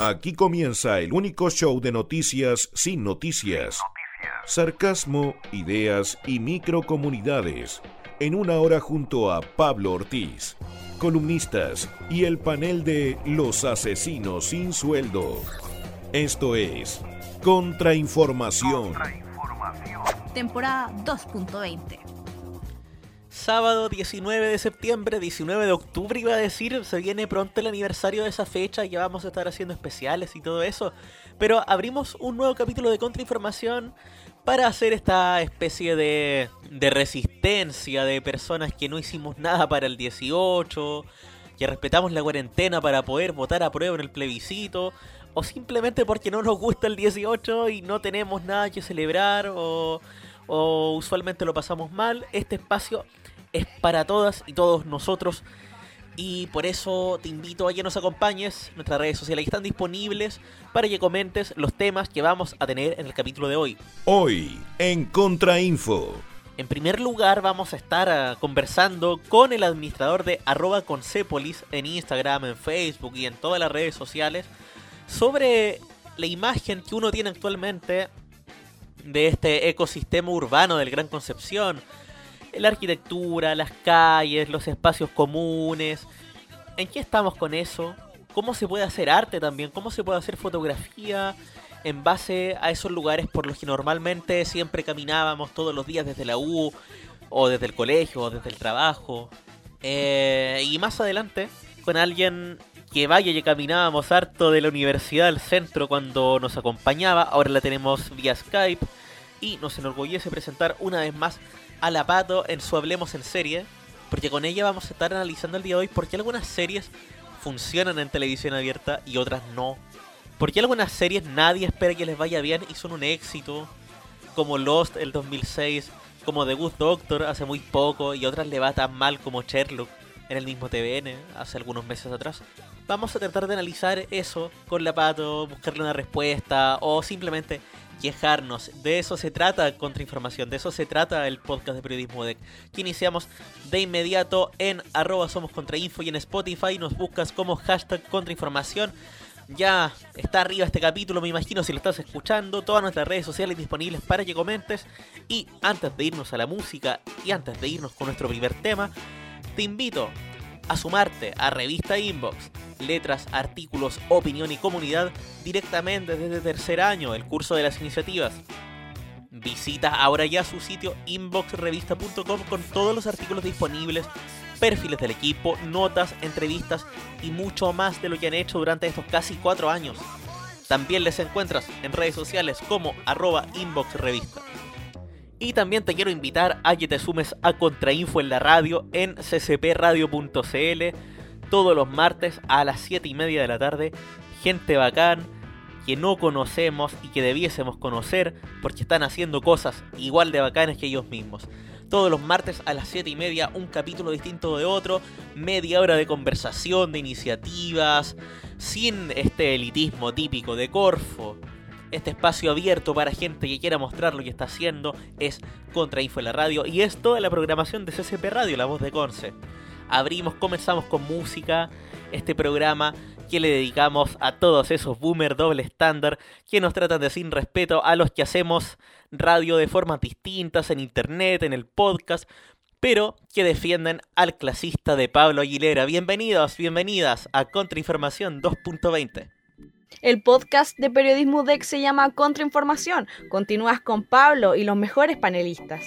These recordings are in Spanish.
Aquí comienza el único show de noticias sin noticias. Sarcasmo, ideas y microcomunidades. En una hora junto a Pablo Ortiz, columnistas y el panel de Los Asesinos sin Sueldo. Esto es Contrainformación. Temporada 2.20. Sábado 19 de septiembre, 19 de octubre iba a decir, se viene pronto el aniversario de esa fecha ya vamos a estar haciendo especiales y todo eso. Pero abrimos un nuevo capítulo de Contrainformación para hacer esta especie de, de resistencia de personas que no hicimos nada para el 18, que respetamos la cuarentena para poder votar a prueba en el plebiscito, o simplemente porque no nos gusta el 18 y no tenemos nada que celebrar o, o usualmente lo pasamos mal. Este espacio es para todas y todos nosotros. Y por eso te invito a que nos acompañes. Nuestras redes sociales están disponibles para que comentes los temas que vamos a tener en el capítulo de hoy. Hoy, en Contrainfo. En primer lugar, vamos a estar uh, conversando con el administrador de arroba concepolis en Instagram, en Facebook y en todas las redes sociales sobre la imagen que uno tiene actualmente de este ecosistema urbano del Gran Concepción la arquitectura, las calles, los espacios comunes. ¿En qué estamos con eso? ¿Cómo se puede hacer arte también? ¿Cómo se puede hacer fotografía en base a esos lugares por los que normalmente siempre caminábamos todos los días desde la U o desde el colegio o desde el trabajo? Eh, y más adelante, con alguien que vaya y caminábamos harto de la universidad al centro cuando nos acompañaba, ahora la tenemos vía Skype y nos enorgullece presentar una vez más a la Pato en su Hablemos en Serie, porque con ella vamos a estar analizando el día de hoy por qué algunas series funcionan en televisión abierta y otras no. ¿Por qué algunas series nadie espera que les vaya bien y son un éxito? Como Lost el 2006, como The Good Doctor hace muy poco y otras le va tan mal como Sherlock en el mismo TVN hace algunos meses atrás. Vamos a tratar de analizar eso con la Pato, buscarle una respuesta o simplemente quejarnos. De eso se trata Contrainformación, de eso se trata el podcast de Periodismo DEC, que iniciamos de inmediato en arroba somos contrainfo y en Spotify nos buscas como hashtag Contrainformación. Ya está arriba este capítulo, me imagino si lo estás escuchando, todas nuestras redes sociales disponibles para que comentes. Y antes de irnos a la música y antes de irnos con nuestro primer tema, te invito a sumarte a Revista Inbox, letras, artículos, opinión y comunidad directamente desde tercer año, el curso de las iniciativas. Visita ahora ya su sitio inboxrevista.com con todos los artículos disponibles, perfiles del equipo, notas, entrevistas y mucho más de lo que han hecho durante estos casi cuatro años. También les encuentras en redes sociales como arroba inboxrevista. Y también te quiero invitar a que te sumes a Contrainfo en la radio en ccpradio.cl todos los martes a las 7 y media de la tarde. Gente bacán que no conocemos y que debiésemos conocer porque están haciendo cosas igual de bacanas que ellos mismos. Todos los martes a las 7 y media un capítulo distinto de otro, media hora de conversación, de iniciativas, sin este elitismo típico de Corfo este espacio abierto para gente que quiera mostrar lo que está haciendo es Contrainfo en la radio y es toda la programación de CCP Radio, la voz de Conce. Abrimos, comenzamos con música, este programa que le dedicamos a todos esos boomer doble estándar que nos tratan de sin respeto a los que hacemos radio de formas distintas en internet, en el podcast, pero que defienden al clasista de Pablo Aguilera. Bienvenidos, bienvenidas a Contrainformación 2.20. El podcast de Periodismo DEC se llama Contrainformación. Continúas con Pablo y los mejores panelistas.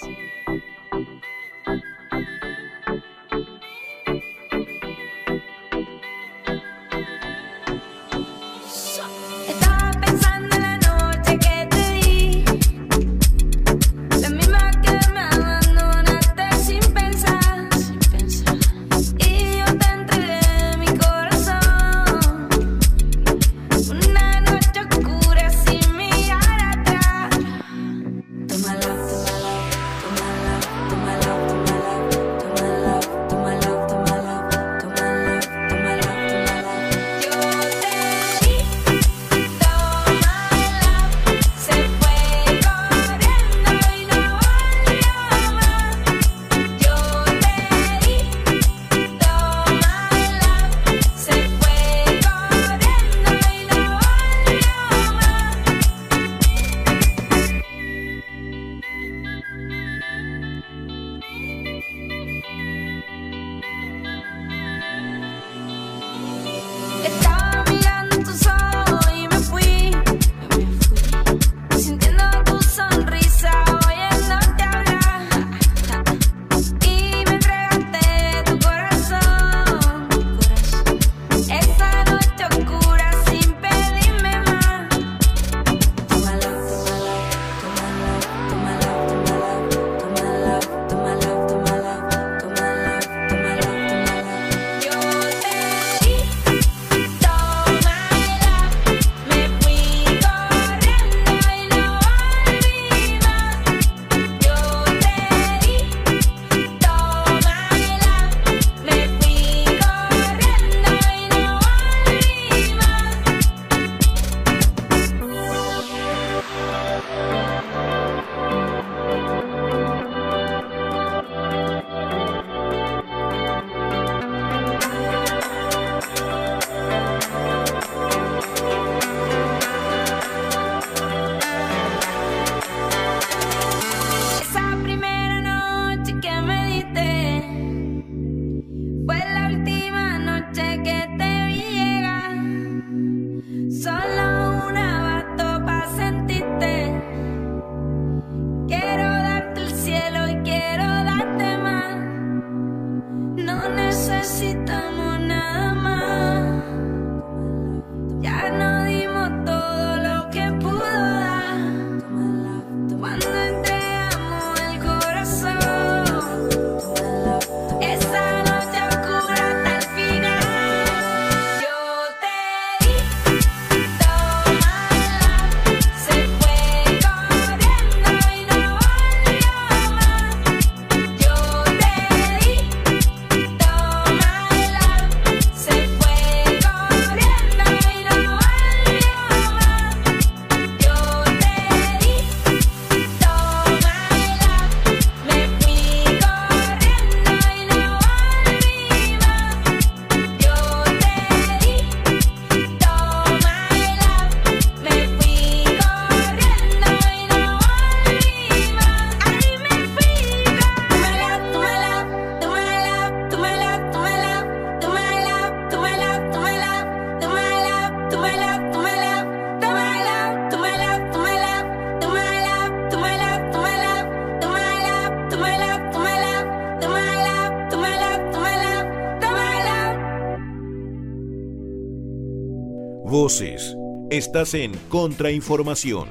Estás en Contrainformación.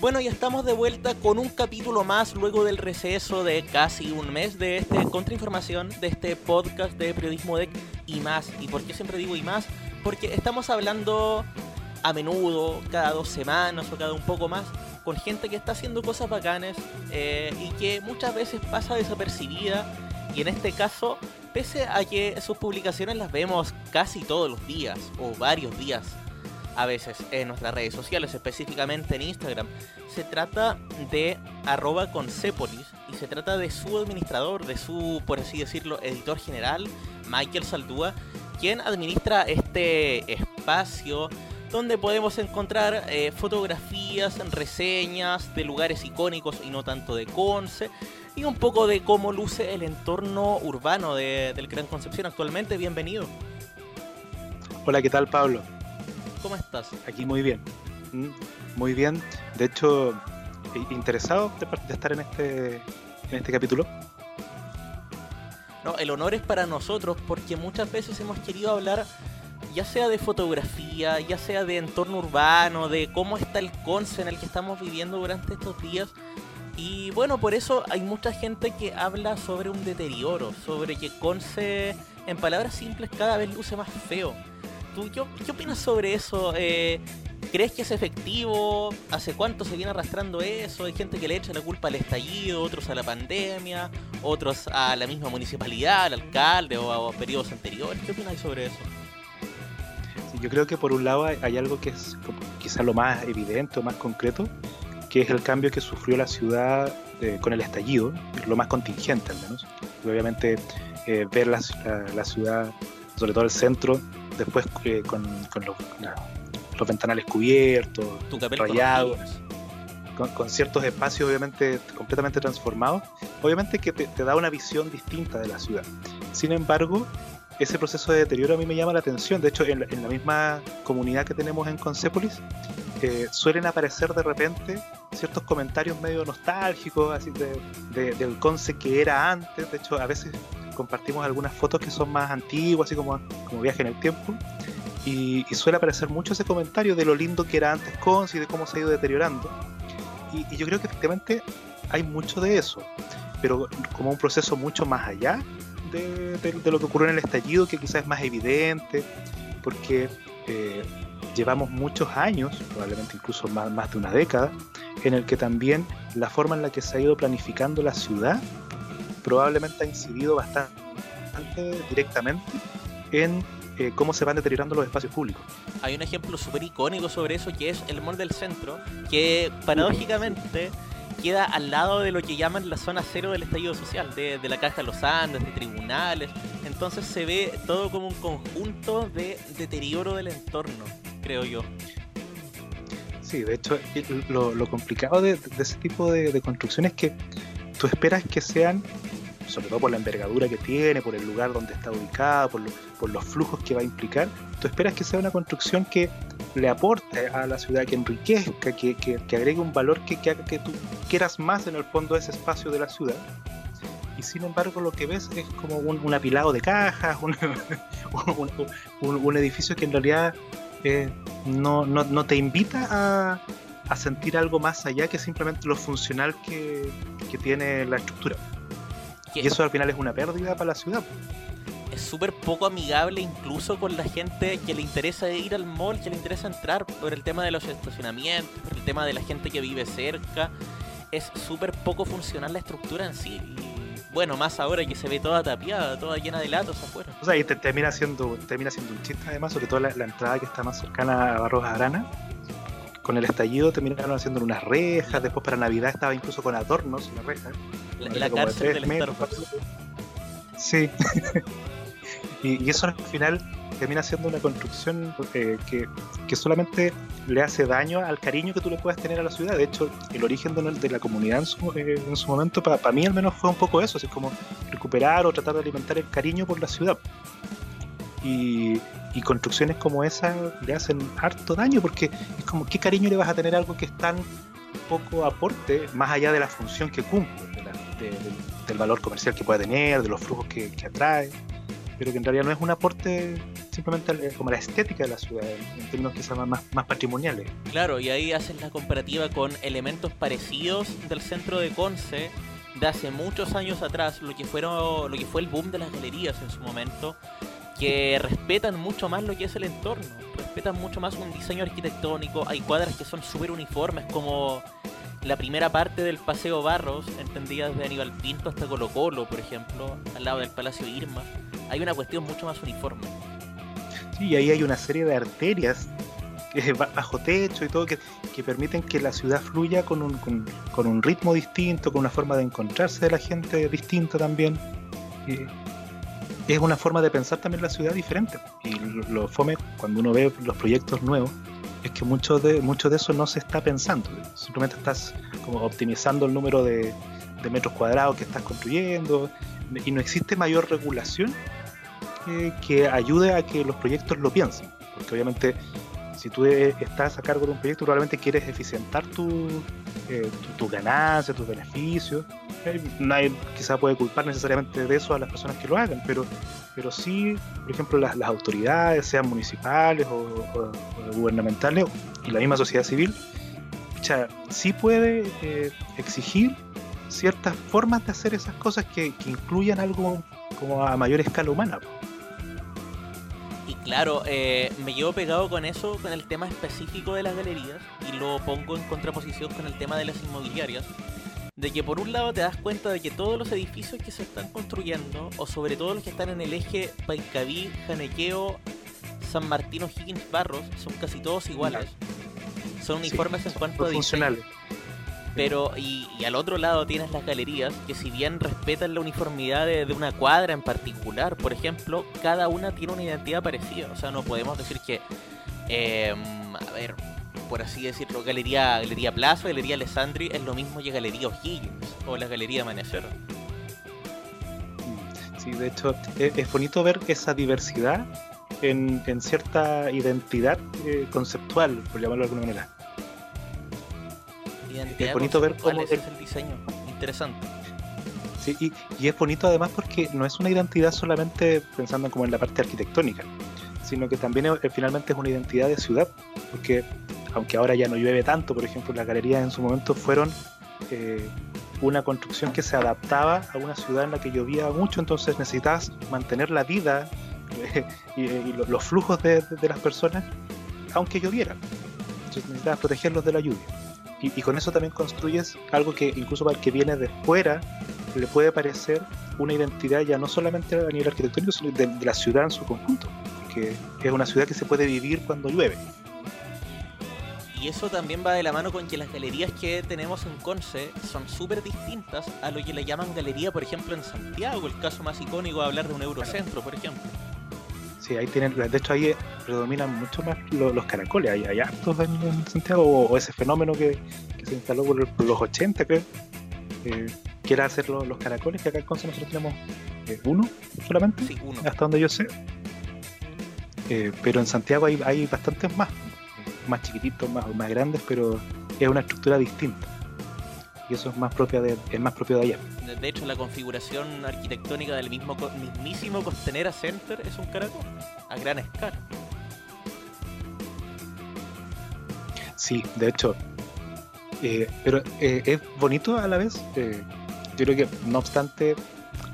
Bueno, ya estamos de vuelta con un capítulo más luego del receso de casi un mes de este Contrainformación, de este podcast de Periodismo DEC y más. ¿Y por qué siempre digo y más? Porque estamos hablando a menudo, cada dos semanas o cada un poco más, con gente que está haciendo cosas bacanes eh, y que muchas veces pasa desapercibida. Y en este caso, pese a que sus publicaciones las vemos casi todos los días o varios días a veces en nuestras redes sociales, específicamente en Instagram. Se trata de arroba concepolis y se trata de su administrador, de su, por así decirlo, editor general, Michael Saldúa, quien administra este espacio donde podemos encontrar eh, fotografías, reseñas de lugares icónicos y no tanto de Conce, y un poco de cómo luce el entorno urbano de, del Gran Concepción actualmente. Bienvenido. Hola, ¿qué tal Pablo? ¿Cómo estás? Aquí muy bien. Mm, muy bien. De hecho, interesado de, estar en este, en este capítulo. No, el honor es para nosotros porque muchas veces hemos querido hablar ya sea de fotografía, ya sea de entorno urbano, de cómo está el conce en el que estamos viviendo durante estos días. Y bueno, por eso hay mucha gente que habla sobre un deterioro, sobre que Conce, en palabras simples, cada vez luce más feo. ¿Qué, opinas sobre eso? Eh, ¿Crees que es efectivo? ¿Hace cuánto se viene arrastrando eso? Hay gente que le echa la culpa al estallido, otros a la pandemia, otros a la misma municipalidad, al alcalde o a, periodos anteriores. ¿Qué opinas sobre eso? yo creo que por un lado hay, algo que es quizás lo más evidente o más concreto, que es el cambio que sufrió la ciudad eh, con el estallido, lo más contingente al menos. obviamente eh, ver la, ciudad, sobre todo el centro, después eh, con, los, ventanales cubiertos, rayados, con, ciertos espacios obviamente completamente transformados, obviamente que te, da una visión distinta de la ciudad. Sin embargo, ese proceso de deterioro a mí me llama la atención. De hecho, en, la misma comunidad que tenemos en Concepolis, eh, suelen aparecer de repente ciertos comentarios medio nostálgicos, así de, del Conce que era antes. De hecho, a veces compartimos algunas fotos que son más antiguas, así como, como viaje en el tiempo. Y, suele aparecer mucho ese comentario de lo lindo que era antes Conce y de cómo se ha ido deteriorando. Y, yo creo que efectivamente hay mucho de eso, pero como un proceso mucho más allá de, lo que ocurrió en el estallido, que quizás es más evidente, porque eh, llevamos muchos años, probablemente incluso más, más de una década, en el que también la forma en la que se ha ido planificando la ciudad probablemente ha incidido bastante directamente en eh, cómo se van deteriorando los espacios públicos. Hay un ejemplo súper icónico sobre eso que es el Mall del Centro, que paradójicamente queda al lado de lo que llaman la zona cero del estallido social, de, la Caja de los Andes, de tribunales. Entonces se ve todo como un conjunto de deterioro del entorno, creo yo. Sí, de hecho, lo, complicado de, ese tipo de, de construcciones es que tú esperas que sean sobre todo por la envergadura que tiene, por el lugar donde está ubicada, por, los flujos que va a implicar, tú esperas que sea una construcción que le aporte a la ciudad, que enriquezca, que, agregue un valor que, haga que tú quieras más en el fondo ese espacio de la ciudad. Y sin embargo lo que ves es como un, apilado de cajas, un, edificio que en realidad eh, no, te invita a, a, sentir algo más allá que simplemente lo funcional que, que tiene la estructura. Y eso al final es una pérdida para la ciudad. Es súper poco amigable incluso con la gente que le interesa ir al mall, que le interesa entrar por el tema de los estacionamientos, por el tema de la gente que vive cerca. Es súper poco funcional la estructura en sí. Y bueno, más ahora que se ve toda tapiada, toda llena de latos afuera. O sea, y te, termina, siendo, termina siendo un chiste además, sobre todo la, entrada que está más cercana a Barros Arana con el estallido terminaron haciendo unas rejas, después para Navidad estaba incluso con adornos la reja. La, cárcel del Sí. y, eso al final termina siendo una construcción eh, que, solamente le hace daño al cariño que tú le puedas tener a la ciudad. De hecho, el origen de, la comunidad en su, eh, en su momento, para mí al menos, fue un poco eso, así como recuperar o tratar de alimentar el cariño por la ciudad. Y, y construcciones como esa le hacen harto daño porque es como qué cariño le vas a tener a algo que es tan poco aporte más allá de la función que cumple, del valor comercial que puede tener, de los flujos que, atrae. pero que en realidad no es un aporte simplemente como la estética de la ciudad, en términos quizás más, más patrimoniales. Claro, y ahí haces la comparativa con elementos parecidos del centro de Conce de hace muchos años atrás, lo que, fueron, lo que fue el boom de las galerías en su momento, que respetan mucho más lo que es el entorno, respetan mucho más un diseño arquitectónico, hay cuadras que son súper uniformes como la primera parte del Paseo Barros, entendida desde Aníbal Pinto hasta Colo Colo, por ejemplo, al lado del Palacio Irma, hay una cuestión mucho más uniforme. Sí, y ahí hay una serie de arterias bajo techo y todo que, que permiten que la ciudad fluya con un, con, un ritmo distinto, con una forma de encontrarse de la gente distinta también. Es una forma de pensar también la ciudad diferente. Y lo, lo fome cuando uno ve los proyectos nuevos es que mucho de, mucho de eso no se está pensando. Simplemente estás como optimizando el número de, de metros cuadrados que estás construyendo y no existe mayor regulación eh, que ayude a que los proyectos lo piensen. Porque obviamente si tú estás a cargo de un proyecto probablemente quieres eficientar tu, eh, tu, ganancia, tus beneficios. Nadie quizá puede culpar necesariamente de eso a las personas que lo hagan, pero, pero sí, por ejemplo, las, las autoridades, sean municipales o, gubernamentales, y la misma sociedad civil, ya, sí puede eh, exigir ciertas formas de hacer esas cosas que, que, incluyan algo como a mayor escala humana. Claro, eh, me llevo pegado con eso, con el tema específico de las galerías, y lo pongo en contraposición con el tema de las inmobiliarias, de que por un lado te das cuenta de que todos los edificios que se están construyendo, o sobre todo los que están en el eje Paincaví, Janequeo, San Martín Higgins Barros, son casi todos iguales. Son uniformes sí, en cuanto a funcionales. Pero, y, y, al otro lado tienes las galerías, que si bien respetan la uniformidad de, de, una cuadra en particular, por ejemplo, cada una tiene una identidad parecida. O sea, no podemos decir que, eh, a ver, por así decirlo, Galería, Galería Plaza, Galería Alessandri es lo mismo que Galería O'Higgins o la Galería Amanecer. Sí, de hecho, es, es bonito ver esa diversidad en, en cierta identidad eh, conceptual, por llamarlo de alguna manera. Es bonito ver cómo es el diseño, interesante. Sí, y, y, es bonito además porque no es una identidad solamente pensando como en la parte arquitectónica, sino que también es, finalmente es una identidad de ciudad, porque aunque ahora ya no llueve tanto, por ejemplo, las galerías en su momento fueron eh, una construcción que se adaptaba a una ciudad en la que llovía mucho, entonces necesitas mantener la vida eh, y, y, los flujos de, de, de, las personas, aunque lloviera. Entonces necesitas protegerlos de la lluvia. Y, con eso también construyes algo que incluso para el que viene de fuera le puede parecer una identidad ya no solamente a nivel arquitectónico, sino de, de la ciudad en su conjunto, porque es una ciudad que se puede vivir cuando llueve. Y eso también va de la mano con que las galerías que tenemos en Conce son súper distintas a lo que le llaman galería, por ejemplo, en Santiago. El caso más icónico de hablar de un Eurocentro, por ejemplo. Sí, ahí tienen, de hecho ahí predominan mucho más los, los caracoles, hay, hay hartos en, Santiago, o, o, ese fenómeno que, que se instaló por, por, los 80, creo, eh, que era hacer los, los, caracoles, que acá en Conce nosotros tenemos eh, uno solamente, sí, uno. hasta donde yo sé. Eh, pero en Santiago hay, hay bastantes más, más chiquititos, más, más grandes, pero es una estructura distinta. Y eso es más propia de, es más propio de allá. De hecho, la configuración arquitectónica del mismo mismísimo Costanera Center es un caracol a gran escala. Sí, de hecho. Eh, pero eh, es bonito a la vez. Eh, yo creo que, no obstante,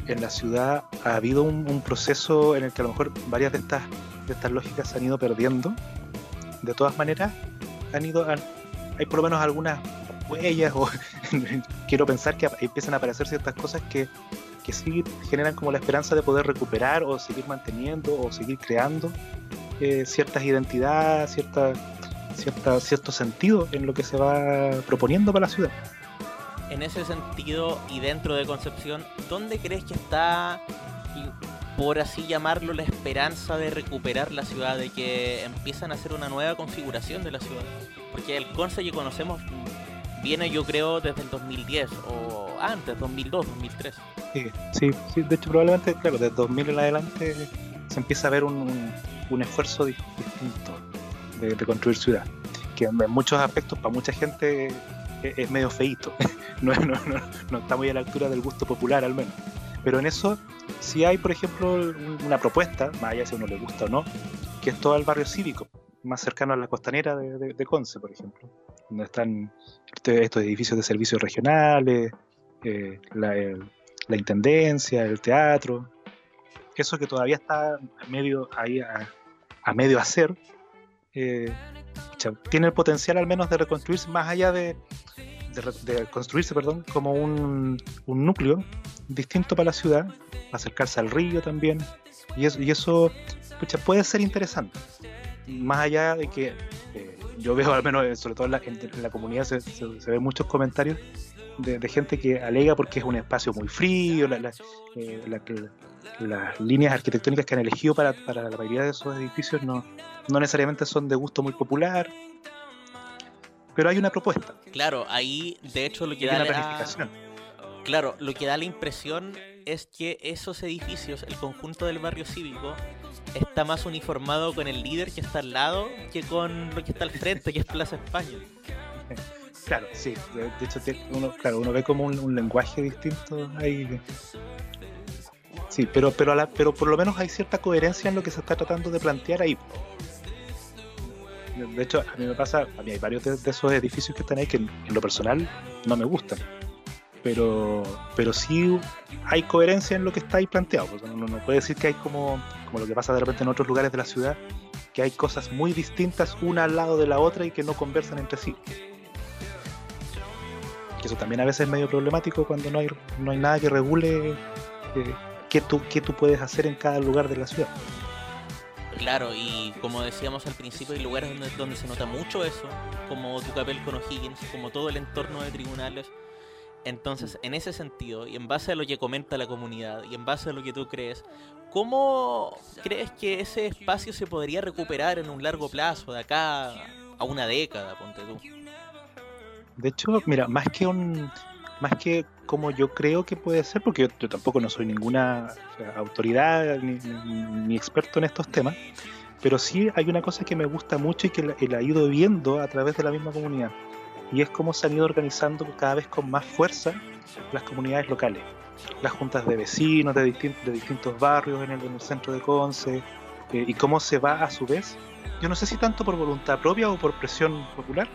en la ciudad ha habido un, un, proceso en el que a lo mejor varias de estas, de estas lógicas se han ido perdiendo. De todas maneras, han ido. Han, hay por lo menos algunas huellas o quiero pensar que empiezan a aparecer ciertas cosas que, que sí generan como la esperanza de poder recuperar o seguir manteniendo o seguir creando eh, ciertas identidades, cierta, cierta, cierto sentido en lo que se va proponiendo para la ciudad. En ese sentido y dentro de Concepción, ¿dónde crees que está, por así llamarlo, la esperanza de recuperar la ciudad, de que empiezan a hacer una nueva configuración de la ciudad? Porque el Conce que conocemos viene yo creo desde el 2010 o antes, 2002, 2003. Sí, sí, sí, de hecho probablemente, claro, desde 2000 en adelante se empieza a ver un, un, esfuerzo distinto de, de, construir ciudad, que en muchos aspectos para mucha gente es, es medio feito, no, no, no, no, está muy a la altura del gusto popular al menos, pero en eso si hay, por ejemplo, una propuesta, más allá si a uno le gusta o no, que es todo el barrio cívico, más cercano a la costanera de, Conce, por ejemplo, donde están este, estos edificios de servicios regionales, eh, la, intendencia, el teatro, eso que todavía está medio ahí a, medio hacer, eh, tiene el potencial al menos de reconstruirse más allá de, de, construirse, perdón, como un, núcleo distinto para la ciudad, acercarse al río también, y eso, y eso puede ser interesante. Más allá de que yo veo, al menos, eh, sobre todo en la, en la comunidad, se, se, ven muchos comentarios de, gente que alega porque es un espacio muy frío, eh, las líneas arquitectónicas que han elegido para, para, la mayoría de esos edificios no, no necesariamente son de gusto muy popular, pero hay una propuesta. Claro, ahí de hecho lo que da la, Claro, lo que da la impresión es que esos edificios, el conjunto del barrio cívico, está más uniformado con el líder que está al lado que con lo que está al frente, que es Plaza España. Claro, sí. De, hecho, uno, claro, uno ve como un, lenguaje distinto ahí. Sí, pero, pero, pero por lo menos hay cierta coherencia en lo que se está tratando de plantear ahí. De hecho, a mí me pasa, a mí hay varios de, esos edificios que están ahí que en, lo personal no me gustan. Pero, pero sí hay coherencia en lo que está ahí planteado. uno no puede decir que hay como, como lo que pasa de repente en otros lugares de la ciudad, que hay cosas muy distintas una al lado de la otra y que no conversan entre sí. eso también a veces es medio problemático cuando no hay, no hay nada que regule eh, qué, tú, qué tú puedes hacer en cada lugar de la ciudad. Claro, y como decíamos al principio, hay lugares donde, donde se nota mucho eso, como Tucapel con O'Higgins, como todo el entorno de tribunales. Entonces, en ese sentido, y en base a lo que comenta la comunidad, y en base a lo que tú crees, ¿cómo crees que ese espacio se podría recuperar en un largo plazo, de acá a una década, ponte tú? De hecho, mira, más que un, más que como yo creo que puede ser, porque yo, tampoco no soy ninguna autoridad ni, experto en estos temas, pero sí hay una cosa que me gusta mucho y que la, he ido viendo a través de la misma comunidad, y es cómo se han ido organizando cada vez con más fuerza las comunidades locales, las juntas de vecinos de, de distintos barrios en el, centro de Conce, eh, y cómo se va a su vez, yo no sé si tanto por voluntad propia o por presión popular,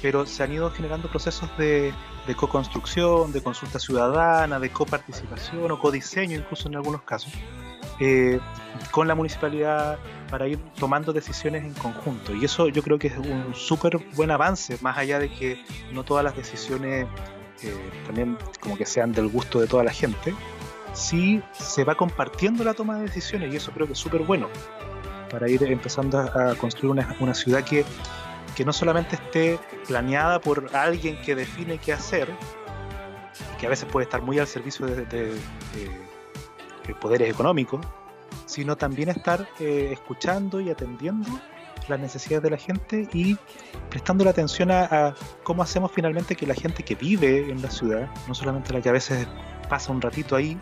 pero se han ido generando procesos de, de co-construcción, de consulta ciudadana, de coparticipación o codiseño incluso en algunos casos, eh, con la municipalidad para ir tomando decisiones en conjunto. Y eso yo creo que es un súper buen avance, más allá de que no todas las decisiones eh, también como que sean del gusto de toda la gente, sí se va compartiendo la toma de decisiones y eso creo que es súper bueno para ir empezando a, construir una, ciudad que que no solamente esté planeada por alguien que define qué hacer, que a veces puede estar muy al servicio de, poderes económicos, sino también estar eh, escuchando y atendiendo las necesidades de la gente y prestando la atención a, cómo hacemos finalmente que la gente que vive en la ciudad, no solamente la que a veces pasa un ratito ahí,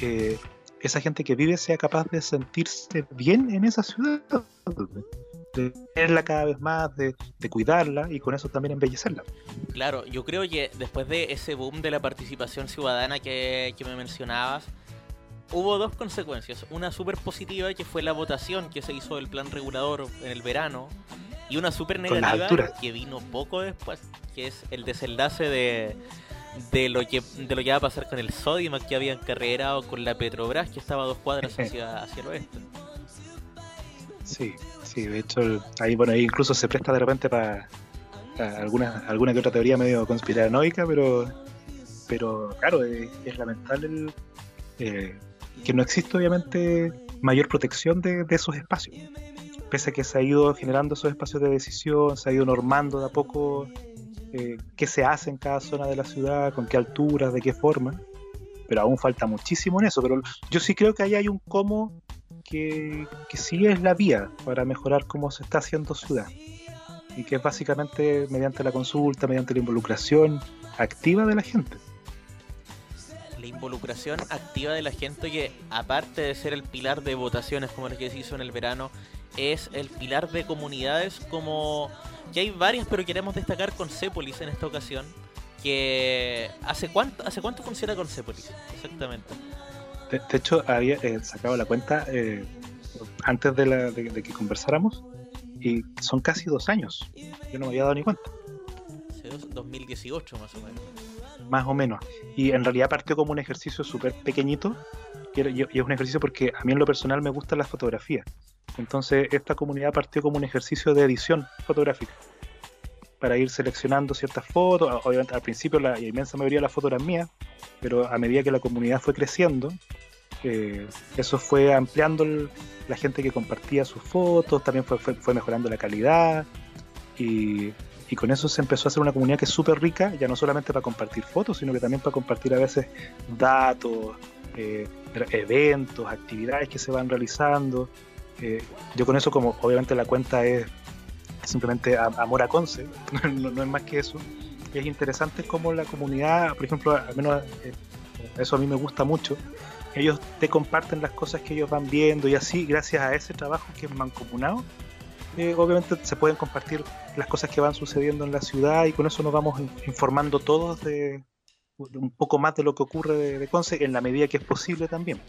eh, esa gente que vive sea capaz de sentirse bien en esa ciudad de verla cada vez más, de, cuidarla y con eso también embellecerla. Claro, yo creo que después de ese boom de la participación ciudadana que, me mencionabas, hubo dos consecuencias. Una súper positiva que fue la votación que se hizo del plan regulador en el verano y una súper negativa que vino poco después, que es el desenlace de, de lo que de lo que va a pasar con el Sodimac que habían carrerado con la Petrobras que estaba a dos cuadras hacia, hacia el oeste. Sí, Sí, de hecho, ahí, bueno, ahí incluso se presta de repente para alguna, alguna que otra teoría medio conspiranoica, pero, pero claro, es, lamentable eh, que no existe obviamente mayor protección de, esos espacios. Pese a que se ha ido generando esos espacios de decisión, se ha ido normando de a poco eh, qué se hace en cada zona de la ciudad, con qué alturas, de qué forma, pero aún falta muchísimo en eso. Pero yo sí creo que ahí hay un cómo que, sí es la vía para mejorar cómo se está haciendo ciudad. Y que es básicamente mediante la consulta, mediante la involucración activa de la gente. La involucración activa de la gente que, aparte de ser el pilar de votaciones como el que se hizo en el verano, es el pilar de comunidades como... que hay varias, pero queremos destacar con Cepolis en esta ocasión. Que... ¿Hace cuánto, ¿Hace cuánto funciona con Cepolis? Exactamente. De, hecho, había eh, sacado la cuenta eh, antes de, la, de, que conversáramos y son casi dos años. Yo no me había dado ni cuenta. 2018 más o menos. Más o menos. Y en realidad partió como un ejercicio súper pequeñito. Y, es un ejercicio porque a mí en lo personal me gusta la fotografía. Entonces esta comunidad partió como un ejercicio de edición fotográfica para ir seleccionando ciertas fotos. Obviamente al principio la inmensa mayoría de las fotos eran mías, pero a medida que la comunidad fue creciendo, eh, eso fue ampliando la gente que compartía sus fotos, también fue, fue, mejorando la calidad y, con eso se empezó a hacer una comunidad que es súper rica, ya no solamente para compartir fotos, sino que también para compartir a veces datos, eh, eventos, actividades que se van realizando. Eh, yo con eso, como obviamente la cuenta es simplemente amor a Conce, no, es más que eso. Es interesante como la comunidad, por ejemplo, al menos eh, eso a mí me gusta mucho, ellos te comparten las cosas que ellos van viendo y así, gracias a ese trabajo que es mancomunado, eh, obviamente se pueden compartir las cosas que van sucediendo en la ciudad y con eso nos vamos informando todos de, un poco más de lo que ocurre de, Conce en la medida que es posible también.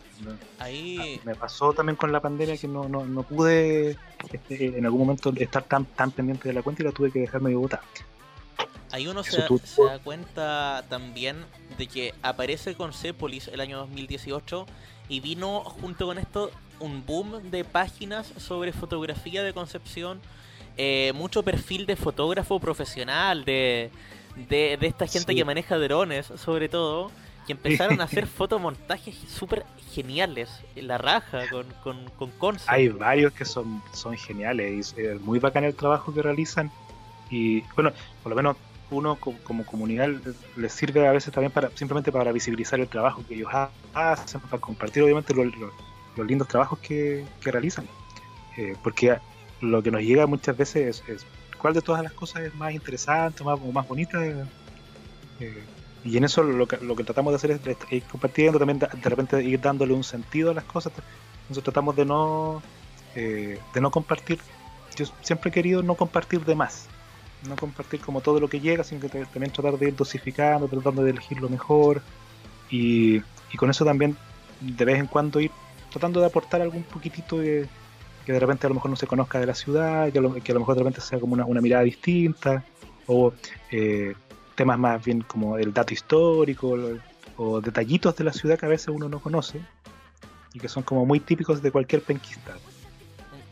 Ahí... Me pasó también con la pandemia que no, no, no pude este, en algún momento estar tan, tan pendiente de la cuenta y la tuve que dejar medio botada. Ahí uno se, da cuenta también de que aparece Concepolis el año 2018 y vino junto con esto un boom de páginas sobre fotografía de concepción, eh, mucho perfil de fotógrafo profesional, de, de, esta gente que maneja drones, sobre todo, que empezaron a hacer fotomontajes súper geniales, en la raja, con, con, con Hay varios que son, son geniales y es muy bacán el trabajo que realizan. Y bueno, por lo menos uno como, comunidad les sirve a veces también para simplemente para visibilizar el trabajo que ellos hacen, para compartir obviamente los lindos trabajos que, realizan. Eh, porque lo que nos llega muchas veces es cuál de todas las cosas es más interesante más, o más bonita. Eh, y en eso lo que, lo que tratamos de hacer es, ir compartiendo, también de, repente ir dándole un sentido a las cosas. Entonces tratamos de no, eh, de no compartir. Yo siempre he querido no compartir de más. No compartir como todo lo que llega, sino que también tratar de ir dosificando, tratando de elegir lo mejor. Y, con eso también de vez en cuando ir tratando de aportar algún poquitito de, que de repente a lo mejor no se conozca de la ciudad, que a lo, que a lo mejor de repente sea como una, mirada distinta, o eh, temas más bien como el dato histórico, o, detallitos de la ciudad que a veces uno no conoce, y que son como muy típicos de cualquier penquista.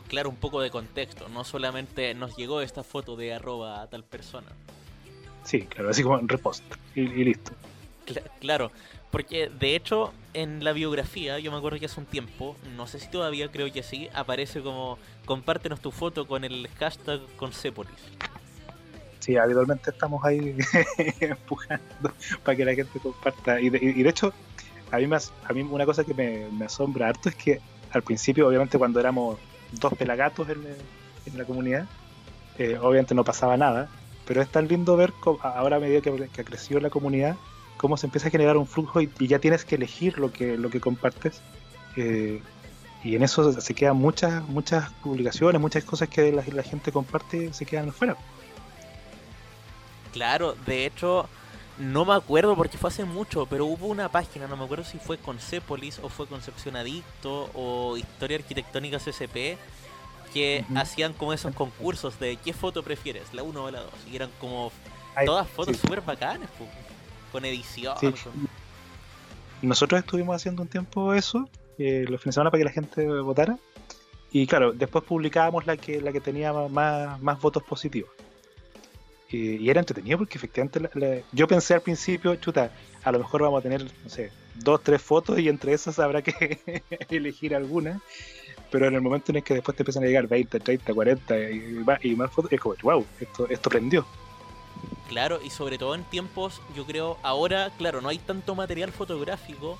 Claro, un poco de contexto, no solamente nos llegó esta foto de arroba a tal persona. Sí, claro, así como en repost, y, y listo. claro, porque de hecho en la biografía, yo me acuerdo que hace un tiempo, no sé si todavía creo que sí, aparece como compártenos tu foto con el hashtag Concepolis. Sí, habitualmente estamos ahí empujando para que la gente comparta. Y de, hecho, a mí, más, a mí una cosa que me, asombra harto es que al principio, obviamente cuando éramos dos pelagatos en, la comunidad, eh, obviamente no pasaba nada, pero es tan lindo ver ahora a medida que, que ha crecido la comunidad, cómo se empieza a generar un flujo y, ya tienes que elegir lo que, lo que compartes. Eh, y en eso se quedan muchas, muchas publicaciones, muchas cosas que la, gente comparte se quedan fuera. Claro, de hecho, no me acuerdo porque fue hace mucho, pero hubo una página, no me acuerdo si fue Concepolis o fue Concepción Adicto o Historia Arquitectónica CCP, que hacían como esos concursos de qué foto prefieres, la 1 o la 2. Y eran como todas fotos súper bacanas. Pues con edición. Nosotros estuvimos haciendo un tiempo eso, eh, los fines de semana para que la gente votara. Y claro, después publicábamos la que, la que tenía más, más votos positivos. Y, era entretenido porque efectivamente yo pensé al principio, chuta, a lo mejor vamos a tener, no sé, dos, tres fotos y entre esas habrá que elegir alguna. Pero en el momento en el que después te empiezan a llegar 20, 30, 40 y, y más fotos, es como, wow, esto, esto prendió. Claro, y sobre todo en tiempos, yo creo, ahora, claro, no hay tanto material fotográfico,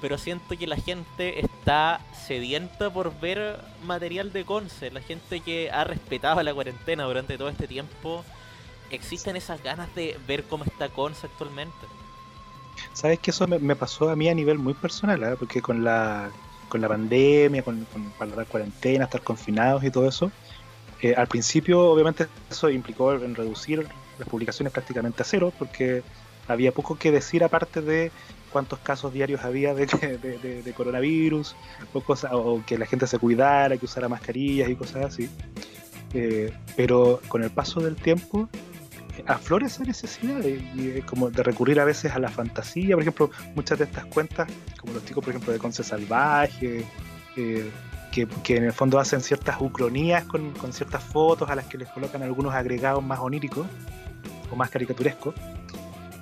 pero siento que la gente está sedienta por ver material de Conce. La gente que ha respetado la cuarentena durante todo este tiempo, existen esas ganas de ver cómo está Conce actualmente. Sabes que eso me, pasó a mí a nivel muy personal, ¿eh? porque con la, con la pandemia, con, con, la cuarentena, estar confinados y todo eso, eh, al principio obviamente eso implicó en reducir las publicaciones prácticamente a cero, porque había poco que decir aparte de cuántos casos diarios había de, de, de, coronavirus o, o que la gente se cuidara, que usara mascarillas y cosas así. Eh, pero con el paso del tiempo aflora esa necesidad de, como de recurrir a veces a la fantasía. Por ejemplo, muchas de estas cuentas, como los chicos, por ejemplo, de Conce Salvaje, eh, que, que, en el fondo hacen ciertas ucronías con, con, ciertas fotos a las que les colocan algunos agregados más oníricos o más caricaturescos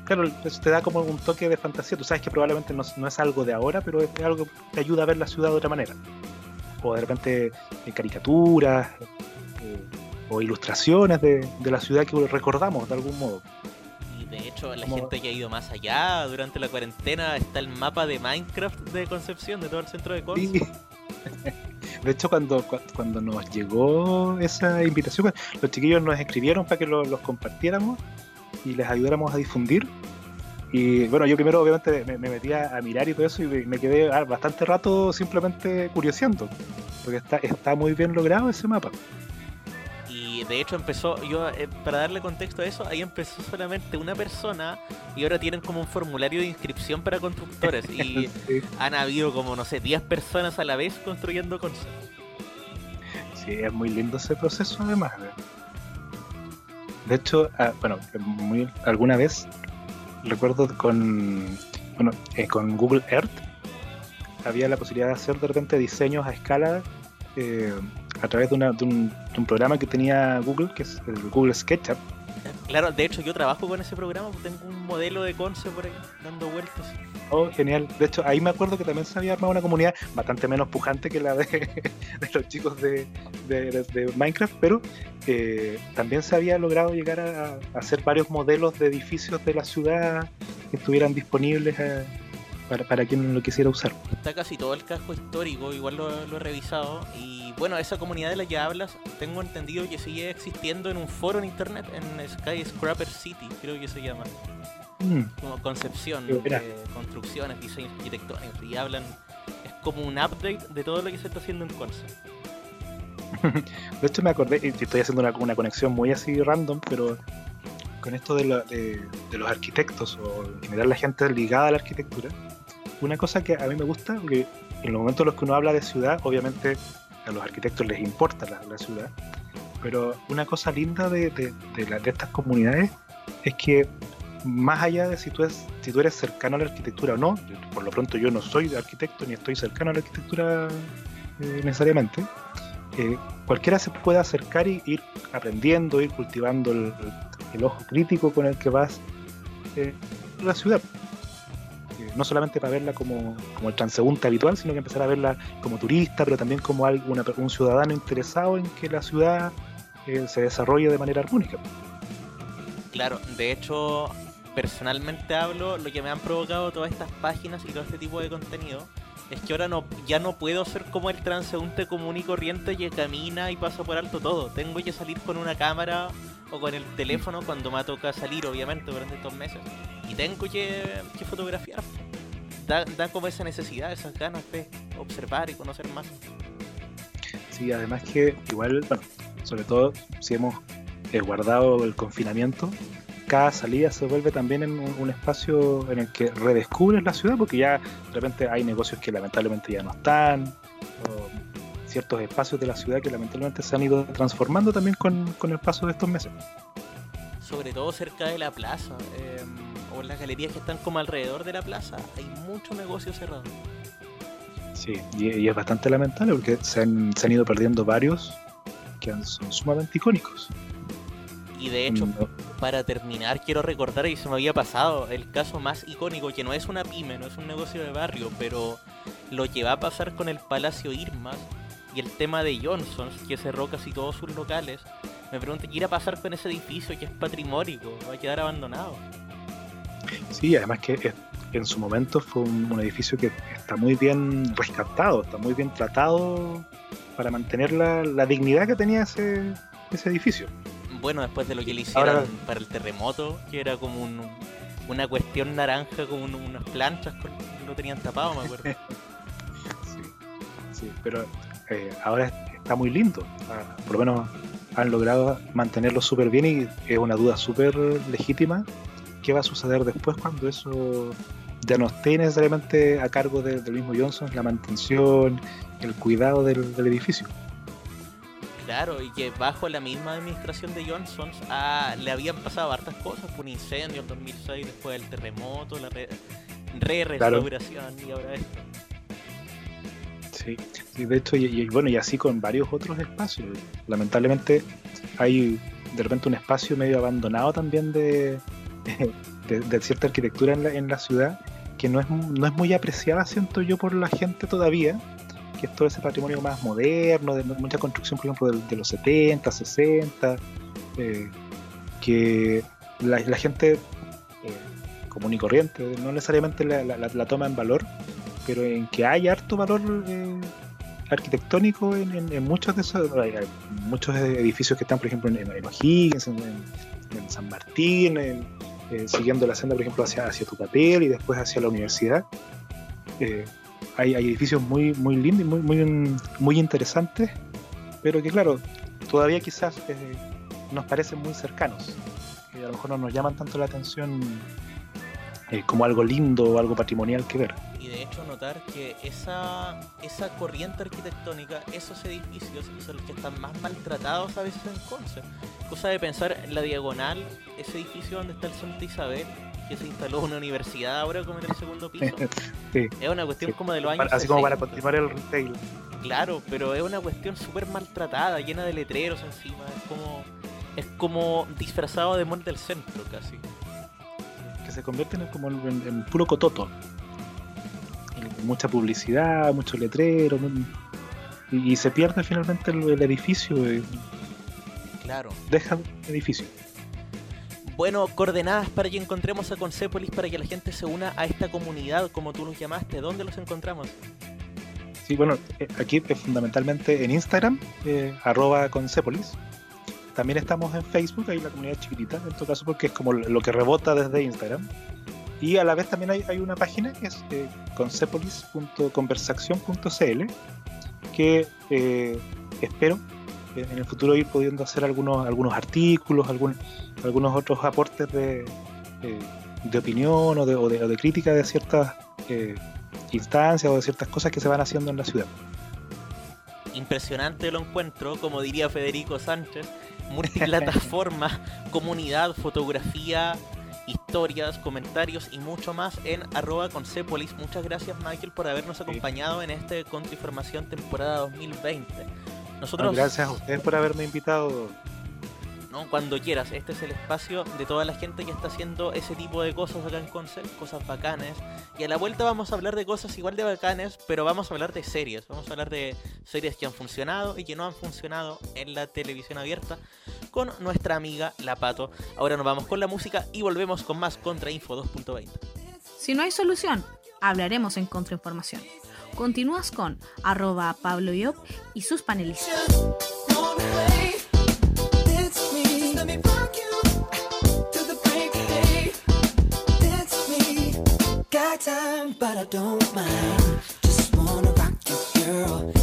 claro, eso te da como un toque de fantasía. Tú sabes que probablemente no, no, es algo de ahora, pero es algo que te ayuda a ver la ciudad de otra manera. O de repente eh, caricaturas eh, o ilustraciones de, de, la ciudad que recordamos de algún modo. Y de hecho, la como... gente que ha ido más allá durante la cuarentena está el mapa de Minecraft de Concepción, de todo el centro de Conce. Sí. De hecho, cuando, cuando nos llegó esa invitación, los chiquillos nos escribieron para que lo, los compartiéramos y les ayudáramos a difundir. Y bueno, yo primero obviamente me, me metía a mirar y todo eso y me quedé bastante rato simplemente curioseando, porque está, está muy bien logrado ese mapa. Y de hecho empezó, yo eh, para darle contexto a eso, ahí empezó solamente una persona y ahora tienen como un formulario de inscripción para constructores y sí. han habido como, no sé, 10 personas a la vez construyendo conceptos. Sí, es muy lindo ese proceso además. ¿eh? De hecho, ah, bueno, muy, alguna vez recuerdo con, bueno, eh, con Google Earth había la posibilidad de hacer de repente diseños a escala eh, a través de, una, de, un, de, un, programa que tenía Google, que es el Google SketchUp. Claro, de hecho yo trabajo con ese programa, tengo un modelo de Conce por ahí dando vueltas. Oh, genial. De hecho, ahí me acuerdo que también se había armado una comunidad bastante menos pujante que la de, de los chicos de, de, Minecraft, pero eh, también se había logrado llegar a, a, hacer varios modelos de edificios de la ciudad que estuvieran disponibles a, para, para, quien lo quisiera usar. Está casi todo el casco histórico, igual lo, lo, he revisado. Y bueno, esa comunidad de la que hablas, tengo entendido que sigue existiendo en un foro en internet, en Skyscraper City, creo que se llama. Mm. Como concepción de construcciones, diseños arquitectónicos. Y hablan, es como un update de todo lo que se está haciendo en Conce. De hecho, me acordé, y estoy haciendo una, una conexión muy así random, pero con esto de, la, de, de, los arquitectos o en general la gente ligada a la arquitectura, una cosa que a mí me gusta, porque en los momentos en los que uno habla de ciudad, obviamente a los arquitectos les importa la, ciudad, pero una cosa linda de, de, estas comunidades es que más allá de si tú, es, si tú eres cercano a la arquitectura o no, por lo pronto yo no soy arquitecto ni estoy cercano a la arquitectura eh, necesariamente, eh, cualquiera se puede acercar y ir aprendiendo, ir cultivando el, ojo crítico con el que vas eh, a la ciudad. No solamente para verla como, como, el transeúnte habitual, sino que empezar a verla como turista, pero también como algo, una, un ciudadano interesado en que la ciudad eh, se desarrolle de manera armónica. Claro, de hecho, personalmente hablo, lo que me han provocado todas estas páginas y todo este tipo de contenido es que ahora no, ya no puedo ser como el transeúnte común y corriente que camina y pasa por alto todo. Tengo que salir con una cámara o con el teléfono cuando me toca salir, obviamente, durante estos meses. Y tengo que, que fotografiar. Da, da, como esa necesidad, esas ganas de observar y conocer más. Sí, además que igual, bueno, sobre todo si hemos eh, guardado el confinamiento, cada salida se vuelve también en un, un, espacio en el que redescubres la ciudad, porque ya de repente hay negocios que lamentablemente ya no están, o ciertos espacios de la ciudad que lamentablemente se han ido transformando también con, con el paso de estos meses. Sobre todo cerca de la plaza, eh, o las galerías que están como alrededor de la plaza, hay muchos negocios cerrados. Sí, y, y, es bastante lamentable porque se han, se han ido perdiendo varios que son sumamente icónicos. Y de hecho, no. para terminar, quiero recordar y se me había pasado el caso más icónico, que no es una pyme, no es un negocio de barrio, pero lo que va a pasar con el Palacio Irmas y el tema de Johnson, que cerró casi todos sus locales. Me pregunto qué irá a pasar con ese edificio que es patrimonio, va a quedar abandonado. Sí, además que en su momento fue un, un edificio que está muy bien rescatado, está muy bien tratado para mantener la, la dignidad que tenía ese, ese edificio bueno después de lo que le hicieron Ahora... para el terremoto, que era como un, una cuestión naranja con unas planchas que lo tenían tapado, me acuerdo. sí, sí, pero eh, ahora está muy lindo. Ah, por lo menos han logrado mantenerlo súper bien y es una duda súper legítima. ¿Qué va a suceder después cuando eso ya no esté necesariamente a cargo del mismo Johnson la mantención, el cuidado del, edificio. Claro, y que bajo la misma administración de Johnson ah, le habían pasado hartas cosas, un incendio en 2006, después del terremoto, la re-restauración y ahora esto. Sí, de hecho, y, bueno, y así con varios otros espacios. Lamentablemente hay de repente un espacio medio abandonado también de, de, cierta arquitectura en la, en la ciudad que no es, no es muy apreciada, siento yo, por la gente todavía, que es todo ese patrimonio más moderno, de mucha construcción, por ejemplo, de, los 70, 60, eh, que la, gente eh, común y corriente no necesariamente la, toma en valor, pero en que hay harto valor eh, arquitectónico en, muchos de esos muchos edificios que están, por ejemplo, en, en O'Higgins, en, San Martín, en, eh, siguiendo la senda, por ejemplo, hacia, hacia tu papel y después hacia la universidad. Eh, hay, edificios muy, muy lindos y muy, muy, muy interesantes, pero que, claro, todavía quizás eh, nos parecen muy cercanos, a lo mejor no nos llaman tanto la atención como algo lindo o algo patrimonial que ver y de hecho notar que esa, esa corriente arquitectónica, esos edificios son los que están más maltratados a veces en Conce. Cosa de pensar en la diagonal, ese edificio donde está el Santa Isabel, que se instaló una universidad ahora como en el segundo piso. es una cuestión como de los años. Así como para continuar el retail. Claro, pero es una cuestión súper maltratada, llena de letreros encima. Es como, es como disfrazado de monte del centro casi. Se convierten en como en puro cototo mucha publicidad, muchos letreros, y, se pierde finalmente el, edificio. Eh, claro. Deja el edificio. Bueno, coordenadas para que encontremos a Concepolis, para que la gente se una a esta comunidad, como tú los llamaste. ¿Dónde los encontramos? Sí, bueno, eh, aquí fundamentalmente en Instagram, eh, arroba Concepolis. También estamos en Facebook, ahí la comunidad chiquitita, en todo caso, porque es como lo que rebota desde Instagram. Y a la vez también hay, hay una página que es eh, que eh, espero en el futuro ir pudiendo hacer algunos, algunos artículos, algún, algunos otros aportes de, eh, de opinión o de, o, de, crítica de ciertas eh, instancias o de ciertas cosas que se van haciendo en la ciudad. Impresionante lo encuentro, como diría Federico Sánchez, multiplataforma, comunidad, fotografía, historias, comentarios y mucho más en arroba concepolis. Muchas gracias Michael por habernos acompañado en este Contrainformación temporada 2020. Nosotros... gracias a ustedes por haberme invitado. Cuando quieras, este es el espacio de toda la gente que está haciendo ese tipo de cosas acá en Concept, cosas bacanes. Y a la vuelta vamos a hablar de cosas igual de bacanes, pero vamos a hablar de series. Vamos a hablar de series que han funcionado y que no han funcionado en la televisión abierta con nuestra amiga La Pato. Ahora nos vamos con la música y volvemos con más Contrainfo 2.20. Si no hay solución, hablaremos en Contrainformación. Continúas con arroba Pablo Yop y sus panelistas. Time, but I don't mind. Just wanna rock you, girl.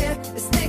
here.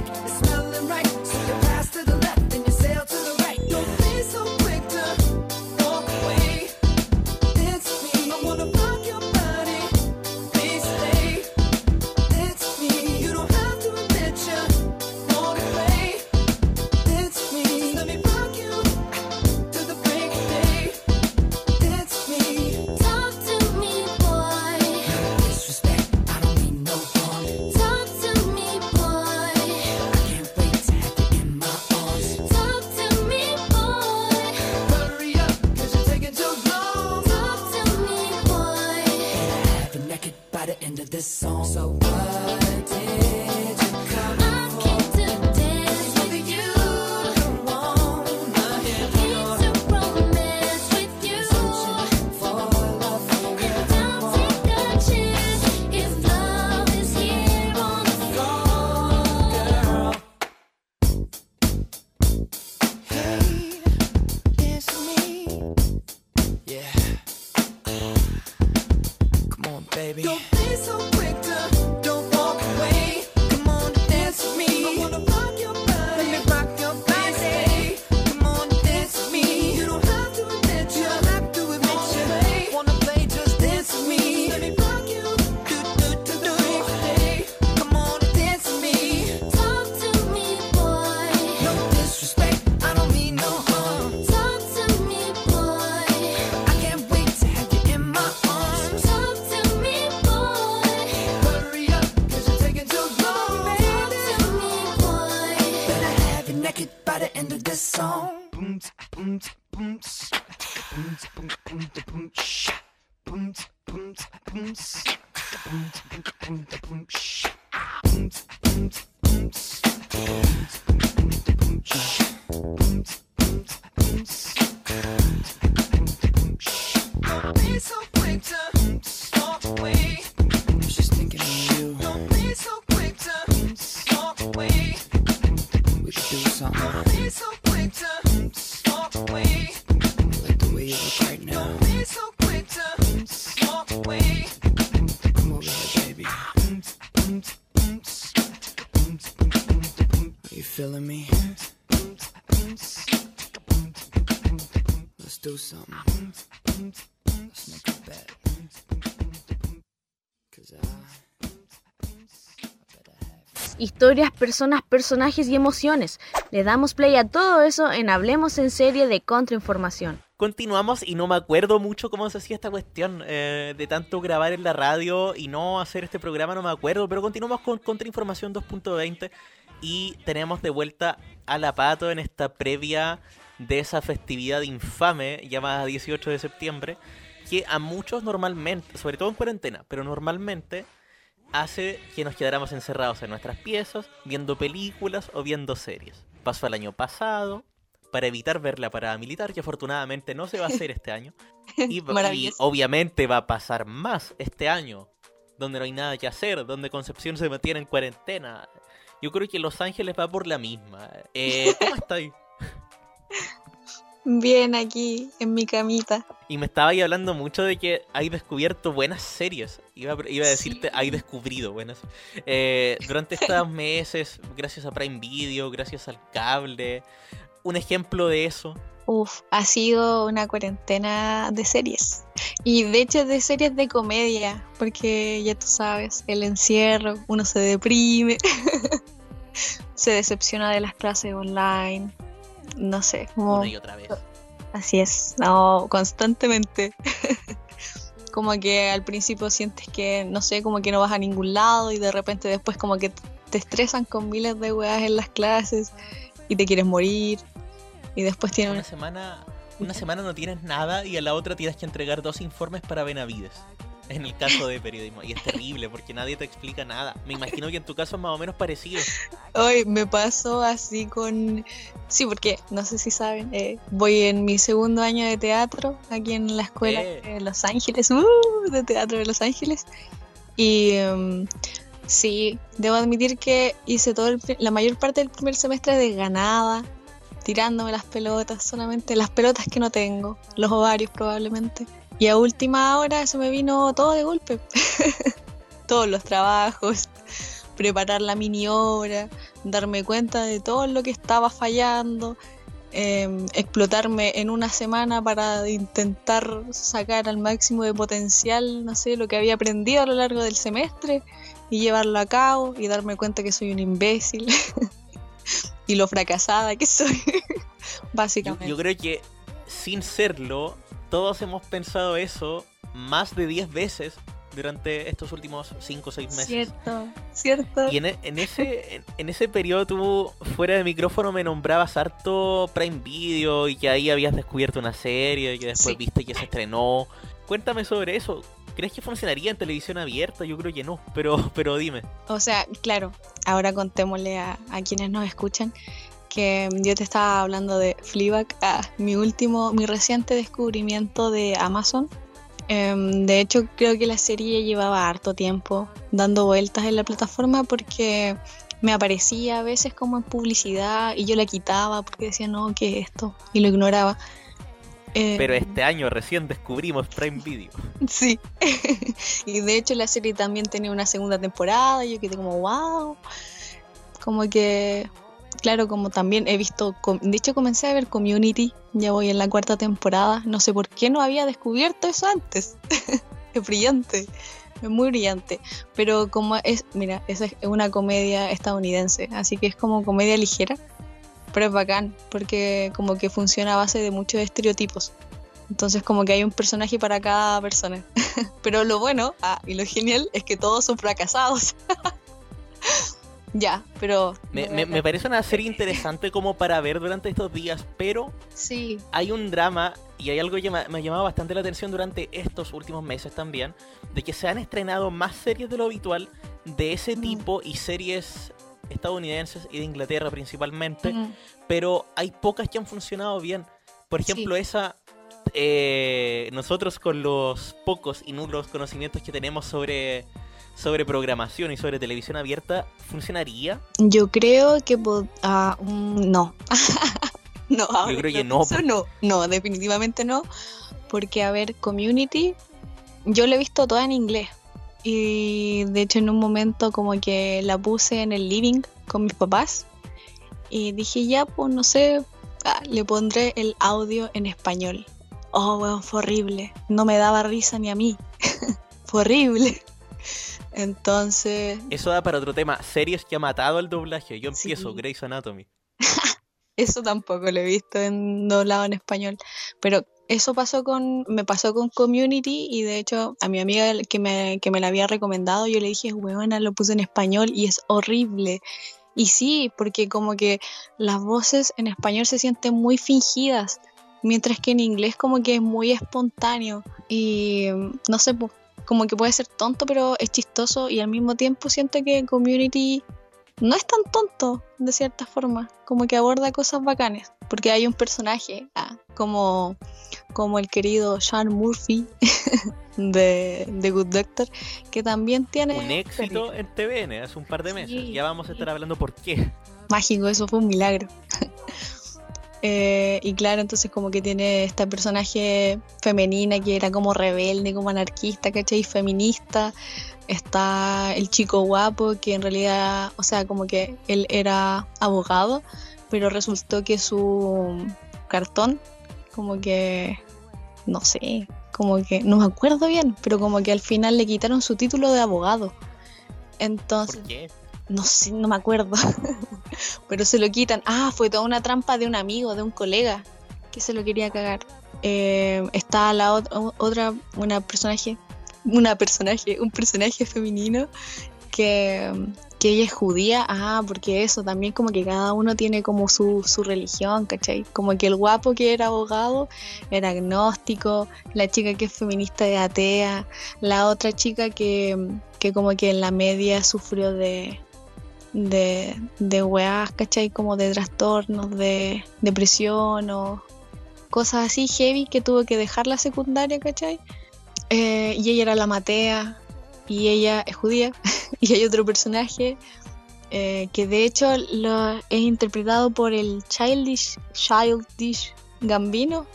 Feeling me? Let's do something. Let's make a bet. Cause I, Historias, personas, personajes y emociones. Le damos play a todo eso en Hablemos en serie de Contrainformación. Continuamos y no me acuerdo mucho cómo se hacía esta cuestión eh, de tanto grabar en la radio y no hacer este programa, no me acuerdo, pero continuamos con Contrainformación 2.20 y tenemos de vuelta a la Pato en esta previa de esa festividad infame llamada 18 de septiembre, que a muchos normalmente, sobre todo en cuarentena, pero normalmente hace que nos quedáramos encerrados en nuestras piezas, viendo películas o viendo series. Pasó el año pasado, para evitar ver la parada militar, que afortunadamente no se va a hacer este año. Y, obviamente va a pasar más este año, donde no hay nada que hacer, donde Concepción se mantiene en cuarentena. Yo creo que Los Ángeles va por la misma. Eh, ¿Cómo estáis? Bien aquí en mi camita. Y me estaba ahí hablando mucho de que hay descubierto buenas series. Iba, a- iba a decirte, Sí. hay descubrido buenas. Eh, durante estos meses, gracias a Prime Video, gracias al cable. Un ejemplo de eso. Uf, ha sido una cuarentena de series. Y de hecho de series de comedia, porque ya tú sabes, el encierro, uno se deprime, se decepciona de las clases online, no sé, como... Una y otra vez. Así es, no, constantemente. como que al principio sientes que, no sé, como que no vas a ningún lado y de repente después como que te estresan con miles de weas en las clases y te quieres morir. Y después tiene Una semana, una semana no tienes nada y a la otra tienes que entregar dos informes para Benavides. En el caso de periodismo. Y es terrible porque nadie te explica nada. Me imagino que en tu caso es más o menos parecido. Hoy me pasó así con... Sí, porque no sé si saben, eh, voy en mi segundo año de teatro aquí en la escuela Eh. de Los Ángeles, ¡uh! de teatro de Los Ángeles. Y em, sí, debo admitir que hice todo el la mayor parte del primer semestre de ganada, tirándome las pelotas, solamente las pelotas que no tengo, los ovarios probablemente. Y a última hora se me vino todo de golpe. Todos los trabajos, preparar la mini obra, darme cuenta de todo lo que estaba fallando, em, explotarme en una semana para intentar sacar al máximo de potencial, no sé, lo que había aprendido a lo largo del semestre y llevarlo a cabo y darme cuenta que soy un imbécil y lo fracasada que soy, básicamente. yo creo que sin serlo, todos hemos pensado eso más de 10 veces durante estos últimos 5 o 6 meses. Cierto, cierto. Y en, e- en ese, en, en ese periodo tú, fuera de micrófono, me nombrabas harto Prime Video y que ahí habías descubierto una serie y que después Sí. viste que se estrenó. Cuéntame sobre eso. ¿Crees que funcionaría en televisión abierta? Yo creo que no, pero, pero dime. O sea, claro, ahora contémosle a, quienes nos escuchan que yo te estaba hablando de Fleabag, ah, mi último, mi reciente descubrimiento de Amazon. Em, de hecho, creo que la serie llevaba harto tiempo dando vueltas en la plataforma porque me aparecía a veces como en publicidad y yo la quitaba porque decía, no, ¿qué es esto? Y lo ignoraba. Eh, Pero este año recién descubrimos Prime Video. Sí. y de hecho la serie también tenía una segunda temporada y yo quedé como, wow. Como que, claro, como también he visto, de hecho comencé a ver Community, ya voy en la cuarta temporada, no sé por qué no había descubierto eso antes. es brillante, es muy brillante. Pero como es, mira, esa es una comedia estadounidense, así que es como comedia ligera, pero es bacán, porque como que funciona a base de muchos estereotipos. Entonces como que hay un personaje para cada persona. Pero lo bueno ah, y lo genial es que todos son fracasados. Ya, pero. Me, me- parece una serie interesante como para ver durante estos días, pero Sí. hay un drama y hay algo que me, me ha llamado bastante la atención durante estos últimos meses también, de que se han estrenado más series de lo habitual de ese Mm. tipo y series estadounidenses y de Inglaterra principalmente, Mm, pero hay pocas que han funcionado bien. Por Sí. ejemplo, esa... eh, nosotros con los pocos y nulos conocimientos que tenemos sobre, sobre programación y sobre televisión abierta, ¿funcionaría? Yo creo que. mm, no. no, ahora creo que no, por- no. No, definitivamente no. Porque, a ver, Community. Yo la he visto toda en inglés. Y de hecho, en un momento, como que la puse en el living con mis papás. Y dije, ya, pues no sé. ah, le pondré el audio en español. Oh, weón, fue horrible. No me daba risa ni a mí. fue horrible. Entonces, Eso da para otro tema. Series que ha matado el doblaje. Yo Sí. empiezo, Grey's Anatomy. Eso tampoco lo he visto en doblado en español. Pero eso pasó con, me pasó con Community y de hecho a mi amiga que me, que me la había recomendado, yo le dije, weona, lo puse en español y es horrible. Y sí, porque como que las voces en español se sienten muy fingidas, mientras que en inglés como que es muy espontáneo. Y mm, no sé, como que puede ser tonto, pero es chistoso y al mismo tiempo siento que Community no es tan tonto, de cierta forma, como que aborda cosas bacanes, porque hay un personaje, ah, como, como el querido Sean Murphy de, de Good Doctor, que también tiene... Un éxito en TVN hace un par de meses. Sí, Ya vamos a estar hablando por qué. mágico, eso fue un milagro. Eh, y claro, entonces como que tiene esta personaje femenina que era como rebelde, como anarquista, ¿cachai? Feminista. Está el chico guapo que en realidad, o sea, como que él era abogado, pero resultó que su cartón, como que, no sé, como que, no me acuerdo bien, pero como que al final le quitaron su título de abogado. Entonces, ¿Por qué? no sé, no me acuerdo. Pero se lo quitan. Ah, fue toda una trampa de un amigo, de un colega, que se lo quería cagar. Eh, está la ot- otra, una personaje, una personaje, un personaje femenino que, que ella es judía. Ah, porque eso también como que cada uno tiene como su, su religión, ¿cachai? Como que el guapo que era abogado era agnóstico, la chica que es feminista es atea, la otra chica que, que como que en la media sufrió de, de, de weás, ¿cachai? Como de trastornos, de depresión o cosas así heavy que tuvo que dejar la secundaria, ¿cachai? Eh, y ella era la Matea y ella es judía y hay otro personaje eh, que de hecho lo, es interpretado por el Childish, Childish Gambino.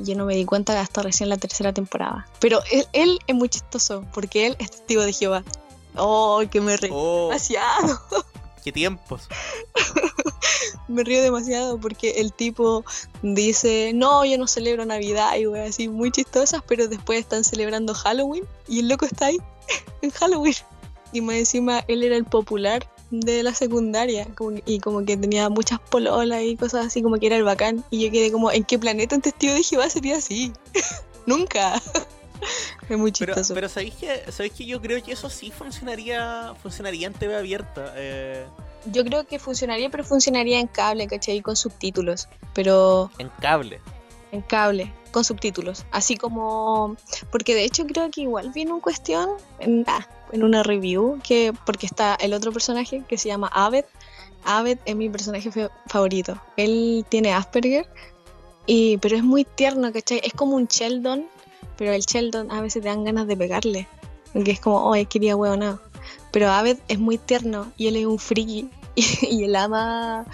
Yo no me di cuenta hasta recién la tercera temporada. Pero él, él es muy chistoso porque él es testigo de Jehová. Oh, que me reí Oh, demasiado. qué tiempos. Me río demasiado porque el tipo dice, no, yo no celebro Navidad y wey, así muy chistosas, pero después están celebrando Halloween y el loco está ahí en Halloween. Y más encima él era el popular de la secundaria como- y como que tenía muchas pololas y cosas así, como que era el bacán. Y yo quedé como, ¿en qué planeta un testigo de Jehová sería así? Nunca. es muy Pero, chistoso. pero ¿sabéis que, ¿sabéis que yo creo que eso sí funcionaría funcionaría en TV abierta? Eh, Yo creo que funcionaría, pero funcionaría en cable, ¿cachai? Con subtítulos. Pero en cable. en cable, con subtítulos. Así como. Porque de hecho creo que igual vino en cuestión en, ah, en una review, que porque está el otro personaje que se llama Aved. Aved es mi personaje favorito. Él tiene Asperger, y, pero es muy tierno, ¿cachai? Es como un Sheldon, pero el Sheldon a veces te dan ganas de pegarle. Porque es como, oh, quería huevonado. Pero Aved es muy tierno y él es un friki y él ama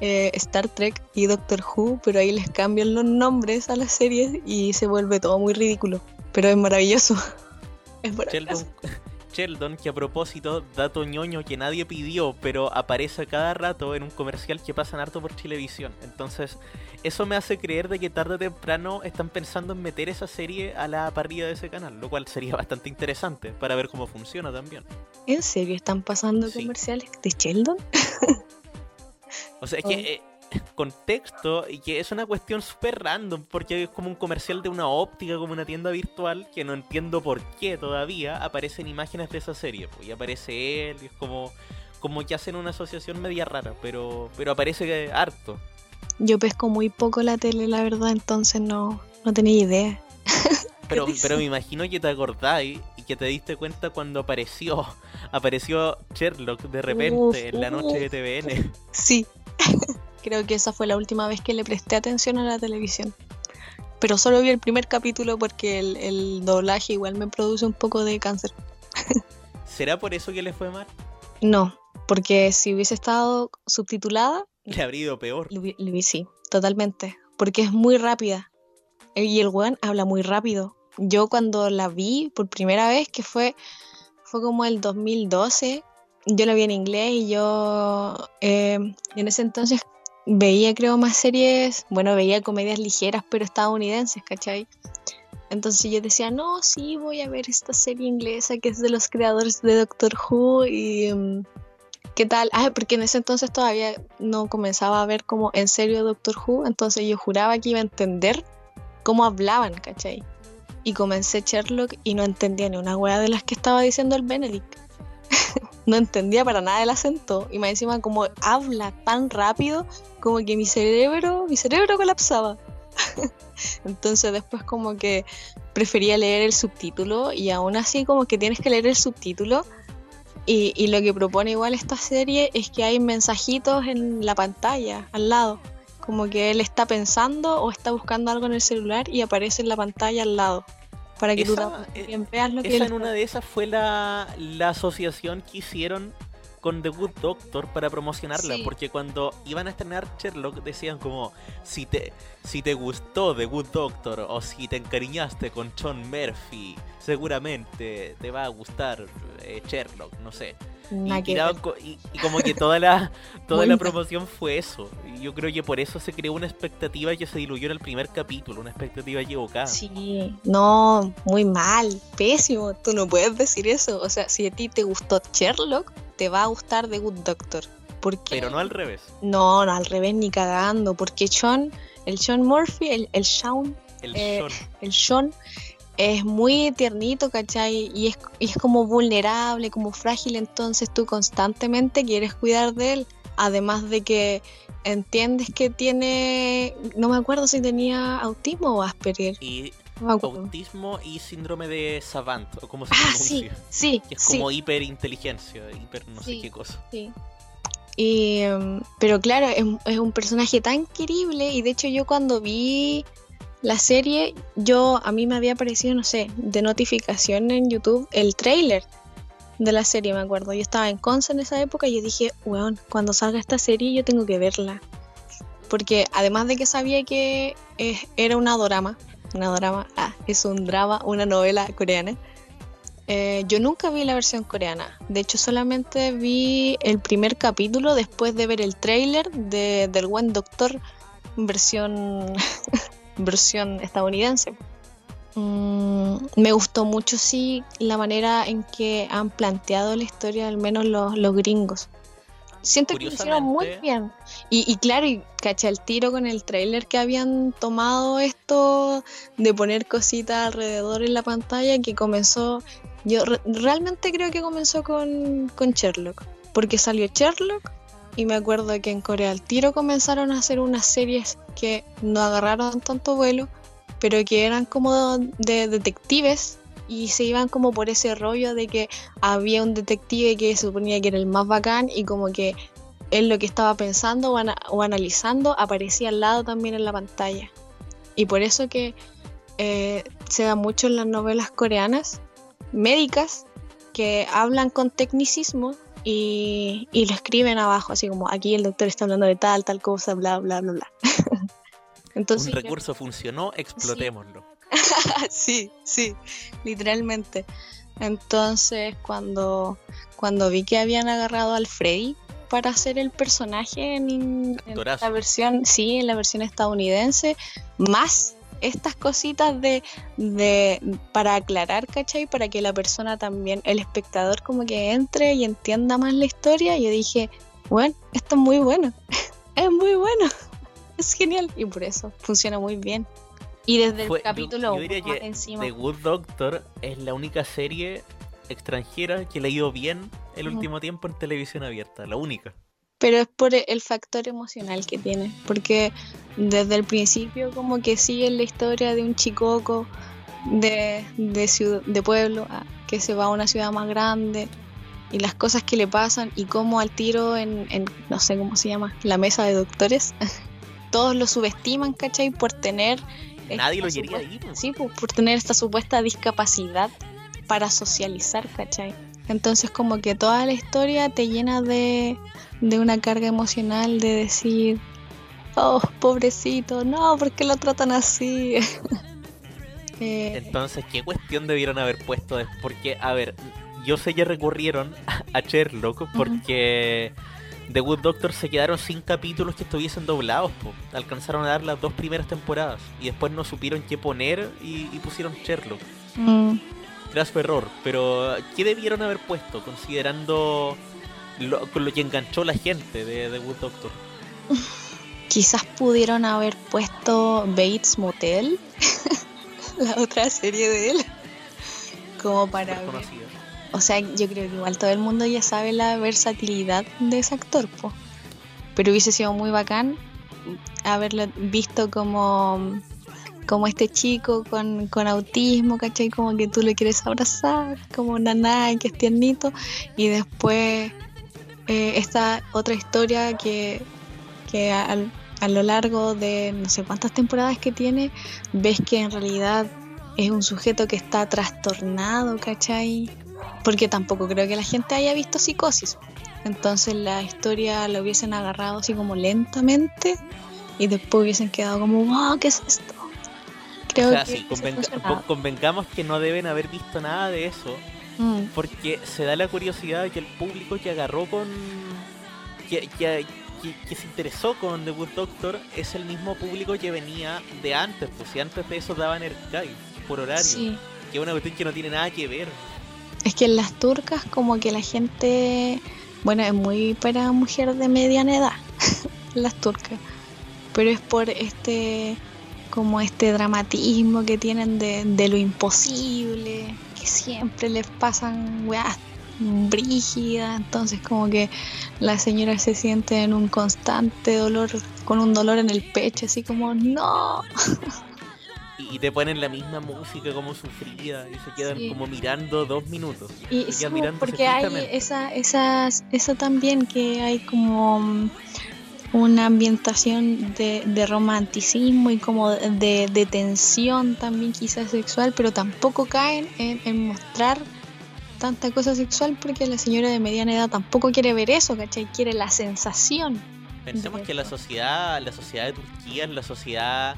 eh, Star Trek y Doctor Who, pero ahí les cambian los nombres a las series y se vuelve todo muy ridículo. Pero es maravilloso. Es maravilloso. Sheldon, Sheldon, que a propósito, dato ñoño que nadie pidió, pero aparece cada rato en un comercial que pasan harto por Televisión. Entonces, eso me hace creer de que tarde o temprano están pensando en meter esa serie a la parrilla de ese canal, lo cual sería bastante interesante para ver cómo funciona también. ¿En serio están pasando Sí. comerciales de Sheldon? O sea, es Oh. que eh, contexto y que es una cuestión súper random porque es como un comercial de una óptica, como una tienda virtual que no entiendo por qué todavía aparecen imágenes de esa serie. Pues, y aparece él y es como, como que hacen una asociación media rara, pero, pero aparece harto. Yo pesco muy poco la tele, la verdad, entonces no, no tenía idea. Pero, pero me imagino que te acordáis y que te diste cuenta cuando apareció, apareció Sherlock de repente Uf, en la noche de TVN. Sí. Creo que esa fue la última vez que le presté atención a la televisión. Pero solo vi el primer capítulo porque el, el doblaje igual me produce un poco de cáncer. ¿Será por eso que le fue mal? No, porque si hubiese estado subtitulada, Le habría ido peor. hubiese, sí, totalmente. Porque es muy rápida. Y el weón habla muy rápido. Yo cuando la vi por primera vez, que fue, fue como el 2012, yo la vi en inglés y yo eh, en ese entonces veía creo más series, bueno, veía comedias ligeras pero estadounidenses, ¿cachai? Entonces yo decía, no, sí, voy a ver esta serie inglesa que es de los creadores de Doctor Who y... mm, ¿Qué tal? Ah, porque en ese entonces todavía no comenzaba a ver como en serio Doctor Who, entonces yo juraba que iba a entender cómo hablaban, ¿cachai? Y comencé Sherlock y no entendía ni una wea de las que estaba diciendo el Benedict. no entendía para nada el acento y más encima como habla tan rápido como que mi cerebro, mi cerebro colapsaba. entonces después como que prefería leer el subtítulo y aún así como que tienes que leer el subtítulo y, y lo que propone igual esta serie es que hay mensajitos en la pantalla al lado. Como que él está pensando o está buscando algo en el celular y aparece en la pantalla al lado. Para que tú Esa, también eh, veas lo que Esa él en una de esas fue la, la asociación que hicieron con The Good Doctor para promocionarla, Sí. porque cuando iban a estrenar Sherlock decían como si te si te gustó The Good Doctor o si te encariñaste con John Murphy, seguramente te va a gustar eh, Sherlock, no sé. Y, tiraban co- y- y como que toda la toda la promoción fue eso. Y yo creo que por eso se creó una expectativa que se diluyó en el primer capítulo, una expectativa equivocada. Sí, no, muy mal, pésimo. Tú no puedes decir eso. O sea, si a ti te gustó Sherlock, te va a gustar The Good Doctor. ¿Por qué? Pero no al revés. No, no, al revés ni cagando. Porque Sean, el Sean Murphy, el, el Sean, El Eh, Sean. el Sean es muy tiernito, ¿cachai? Y es, y es como vulnerable, como frágil, entonces tú constantemente quieres cuidar de él. Además de que entiendes que tiene, no me acuerdo si tenía autismo o Asperger. Y No autismo y síndrome de savant, o como se Ah, sí, sí, Que es sí, como hiperinteligencia, hiper no Sí. sé qué cosa. sí. Y, em, pero claro, es, es un personaje tan querible y de hecho yo cuando vi la serie, yo a mí me había aparecido, no sé, de notificación en YouTube el trailer de la serie, me acuerdo. Yo estaba en Conce en esa época y yo dije, weón, cuando salga esta serie yo tengo que verla. Porque además de que sabía que eh, era una dorama, una dorama, ah, es un drama, una novela coreana. eh, yo nunca vi la versión coreana. De hecho, solamente vi el primer capítulo después de ver el trailer de, del buen doctor versión versión estadounidense. Mm, me gustó mucho, sí, la manera en que han planteado la historia, al menos los, los gringos. Siento que lo hicieron muy bien. Y, y claro, y caché el tiro con el trailer que habían tomado esto de poner cositas alrededor en la pantalla que comenzó. Yo re- realmente creo que comenzó con, con Sherlock. Porque salió Sherlock y me acuerdo que en Corea al tiro comenzaron a hacer unas series que no agarraron tanto vuelo, pero que eran como de detectives y se iban como por ese rollo de que había un detective que se suponía que era el más bacán y como que él lo que estaba pensando o, ana- o analizando aparecía al lado también en la pantalla. Y por eso que eh, se da mucho en las novelas coreanas médicas que hablan con tecnicismo y, y lo escriben abajo, así como aquí el doctor está hablando de tal, tal cosa, bla, bla, bla, bla. Entonces, Un yo- recurso funcionó, explotémoslo. sí, sí, literalmente. Entonces, cuando, cuando vi que habían agarrado al Freddy para hacer el personaje en, la versión, sí, en la versión estadounidense, más estas cositas de, de para aclarar, ¿cachai? Para que la persona también, el espectador como que entre y entienda más la historia, yo dije, bueno, esto es muy bueno, es muy bueno, es genial y por eso funciona muy bien. Y desde Fue- el capítulo yo diría uno más que encima. The Good Doctor es la única serie extranjera que le ha ido bien el último tiempo en televisión abierta, la única. Pero es por el factor emocional que tiene, porque desde el principio como que sigue la historia de un chicoco de, de, de pueblo ah, que se va a una ciudad más grande y las cosas que le pasan y cómo al tiro en, en no sé cómo se llama, la mesa de doctores, todos lo subestiman, ¿cachai? Por tener... Nadie lo quería ahí. Sí, pues, por tener esta supuesta discapacidad para socializar, ¿cachai? Entonces como que toda la historia te llena de, de una carga emocional de decir, oh, pobrecito, no, ¿por qué lo tratan así? Eh, Entonces, ¿qué cuestión debieron haber puesto? Porque, a ver, yo sé que recurrieron a Sherlock porque The Good Doctor se quedaron sin capítulos que estuviesen doblados. po. Alcanzaron a dar las dos primeras temporadas y después no supieron qué poner y, y pusieron Sherlock. mm, Graso error, pero ¿qué debieron haber puesto considerando lo, con lo que enganchó la gente de The Good Doctor? quizás pudieron haber puesto Bates Motel, la otra serie de él, como para ver. O sea, yo creo que igual todo el mundo ya sabe la versatilidad de ese actor, po. Pero hubiese sido muy bacán haberlo visto como, como este chico con, con autismo, ¿cachai? Como que tú le quieres abrazar, como naná, que es tiernito. Y después eh, esta otra historia que, que al- a lo largo de no sé cuántas temporadas que tiene, ves que en realidad es un sujeto que está trastornado, ¿cachai? Porque tampoco creo que la gente haya visto psicosis. Entonces la historia la hubiesen agarrado así como lentamente y después hubiesen quedado como, wow, ¿qué es esto? Creo O sea, que sí, convengamos que no deben haber visto nada de eso Mm, porque se da la curiosidad de que el público que agarró con. que, que, que- que se interesó con The Good Doctor es el mismo público que venía de antes, pues si antes de eso daban Archive por horario, sí. que es una cuestión que no tiene nada que ver. Es que en las turcas como que la gente, bueno, es muy para mujer de mediana edad, las turcas, pero es por este, como este dramatismo que tienen de, de lo imposible, que siempre les pasan weas brígidas, entonces como que la señora se siente en un constante dolor, con un dolor en el pecho, así como, no, Y, te ponen la misma música como sufrida y se quedan Sí. como mirando dos minutos. Y sí, porque hay esa, esas, eso también que hay como una ambientación de, de romanticismo y como de, de tensión también quizás sexual, pero tampoco caen en, en mostrar tanta cosa sexual porque la señora de mediana edad tampoco quiere ver eso, ¿cachai? Quiere la sensación. Pensemos que la sociedad, la sociedad de Turquía es la sociedad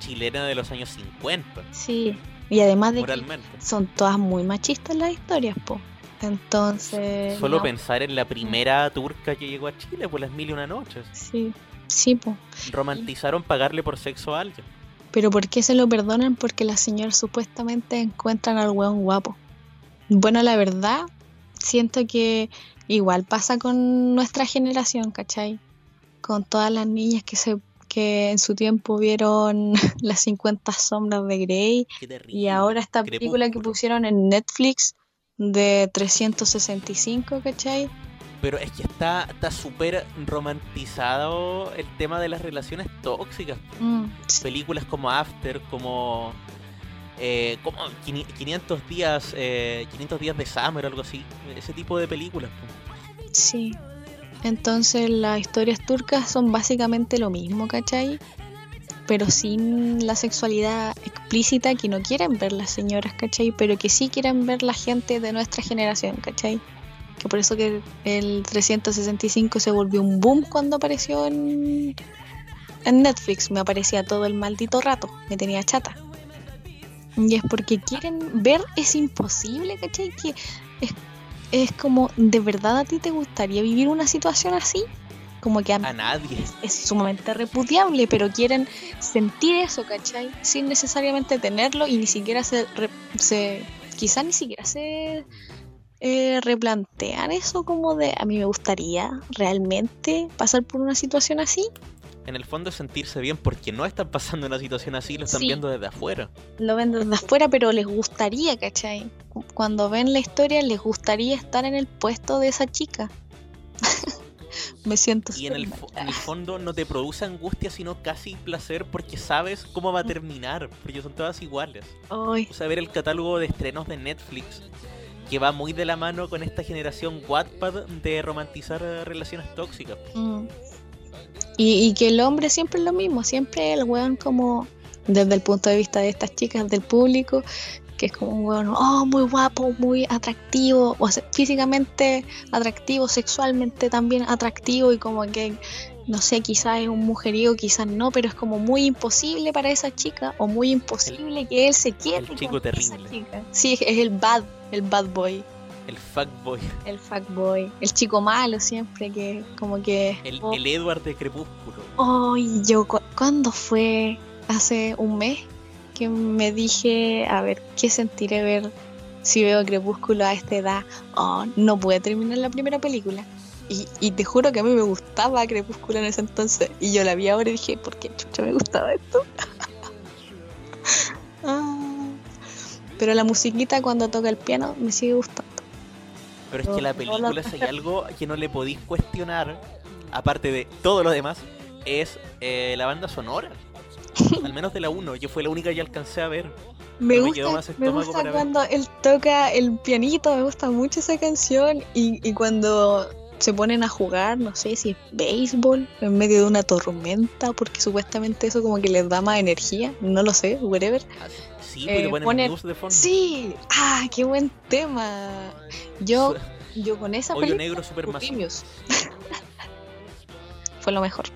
chilena de los años 50, Sí. Y además de que son todas muy machistas las historias, po. Entonces... Solo no, pensar en la primera turca que llegó a Chile por las mil y una noches. Sí, sí, po. Romantizaron pagarle por sexo a alguien. Pero ¿por qué se lo perdonan? Porque las señoras supuestamente encuentran al weón guapo. Bueno, la verdad, siento que igual pasa con nuestra generación, ¿cachai? Con todas las niñas que se que en su tiempo vieron las 50 sombras de Grey y ahora esta película que pusieron en Netflix de 365, ¿cachai? Pero es que está está súper romantizado el tema de las relaciones tóxicas. Mm. Películas como After, como... eh, como quini- 500 días eh, 500 días de Summer o algo así ese tipo de películas. Sí. Entonces las historias turcas son básicamente lo mismo, ¿cachai? Pero sin la sexualidad explícita que no quieren ver las señoras, ¿cachai? Pero que sí quieren ver la gente de nuestra generación, ¿cachai? Que por eso que el 365 se volvió un boom cuando apareció en, en Netflix. Me aparecía todo el maldito rato, me tenía chata. Y es porque quieren ver, es imposible, ¿cachai? Que es es como, ¿de verdad a ti te gustaría vivir una situación así? Como que a nadie es sumamente repudiable, pero quieren sentir eso, ¿cachai? Sin necesariamente tenerlo y ni siquiera se, re- se quizás ni siquiera se eh, replantean eso como de, a mí me gustaría realmente pasar por una situación así. En el fondo es sentirse bien porque no están pasando una situación así, lo están Sí. viendo desde afuera. Lo ven desde afuera, pero les gustaría, ¿cachai? Cuando ven la historia, les gustaría estar en el puesto de esa chica. Me siento Y en el, en fondo no te produce angustia, sino casi placer porque sabes cómo va a terminar, porque son todas iguales. Ay, O sea, ver el catálogo de estrenos de Netflix, que va muy de la mano con esta generación Wattpad de romantizar relaciones tóxicas. mm. y, y que el hombre siempre es lo mismo, siempre el weón como, desde el punto de vista de estas chicas, del público, que es como un weón, oh, muy guapo, muy atractivo, o sea, físicamente atractivo, sexualmente también atractivo y como que, no sé, quizás es un mujeriego, quizás no, pero es como muy imposible para esa chica o muy imposible que él se quiera. el chico terrible. Sí, es el bad, el bad boy, El fuckboy, el fuckboy, el chico malo siempre que como que... el, oh, el Edward de Crepúsculo. Ay, yo, cu- ¿cuándo fue? Hace un mes que me dije, a ver, ¿qué sentiré ver si veo Crepúsculo a esta edad? Oh, no pude terminar la primera película. Y, y te juro que a mí me gustaba Crepúsculo en ese entonces. Y yo la vi ahora y dije, ¿por qué chucha me gustaba esto? Ah. Pero la musiquita cuando toca el piano me sigue gustando. Pero es que la película, si hay algo que no le podéis cuestionar, aparte de todo lo demás, es eh, la banda sonora. Al menos de la 1, yo fue la única que alcancé a ver. Me gusta, me gusta ver. cuando él toca el pianito, me gusta mucho esa canción y, y cuando se ponen a jugar, no sé si es béisbol, en medio de una tormenta, porque supuestamente eso como que les da más energía, no lo sé, whatever. Así- Sí, Eh, ponen ponen- blues de fondo. Sí, ah, qué buen tema. Yo, yo con esa Hoyo película negro. Bohemios. fue lo mejor.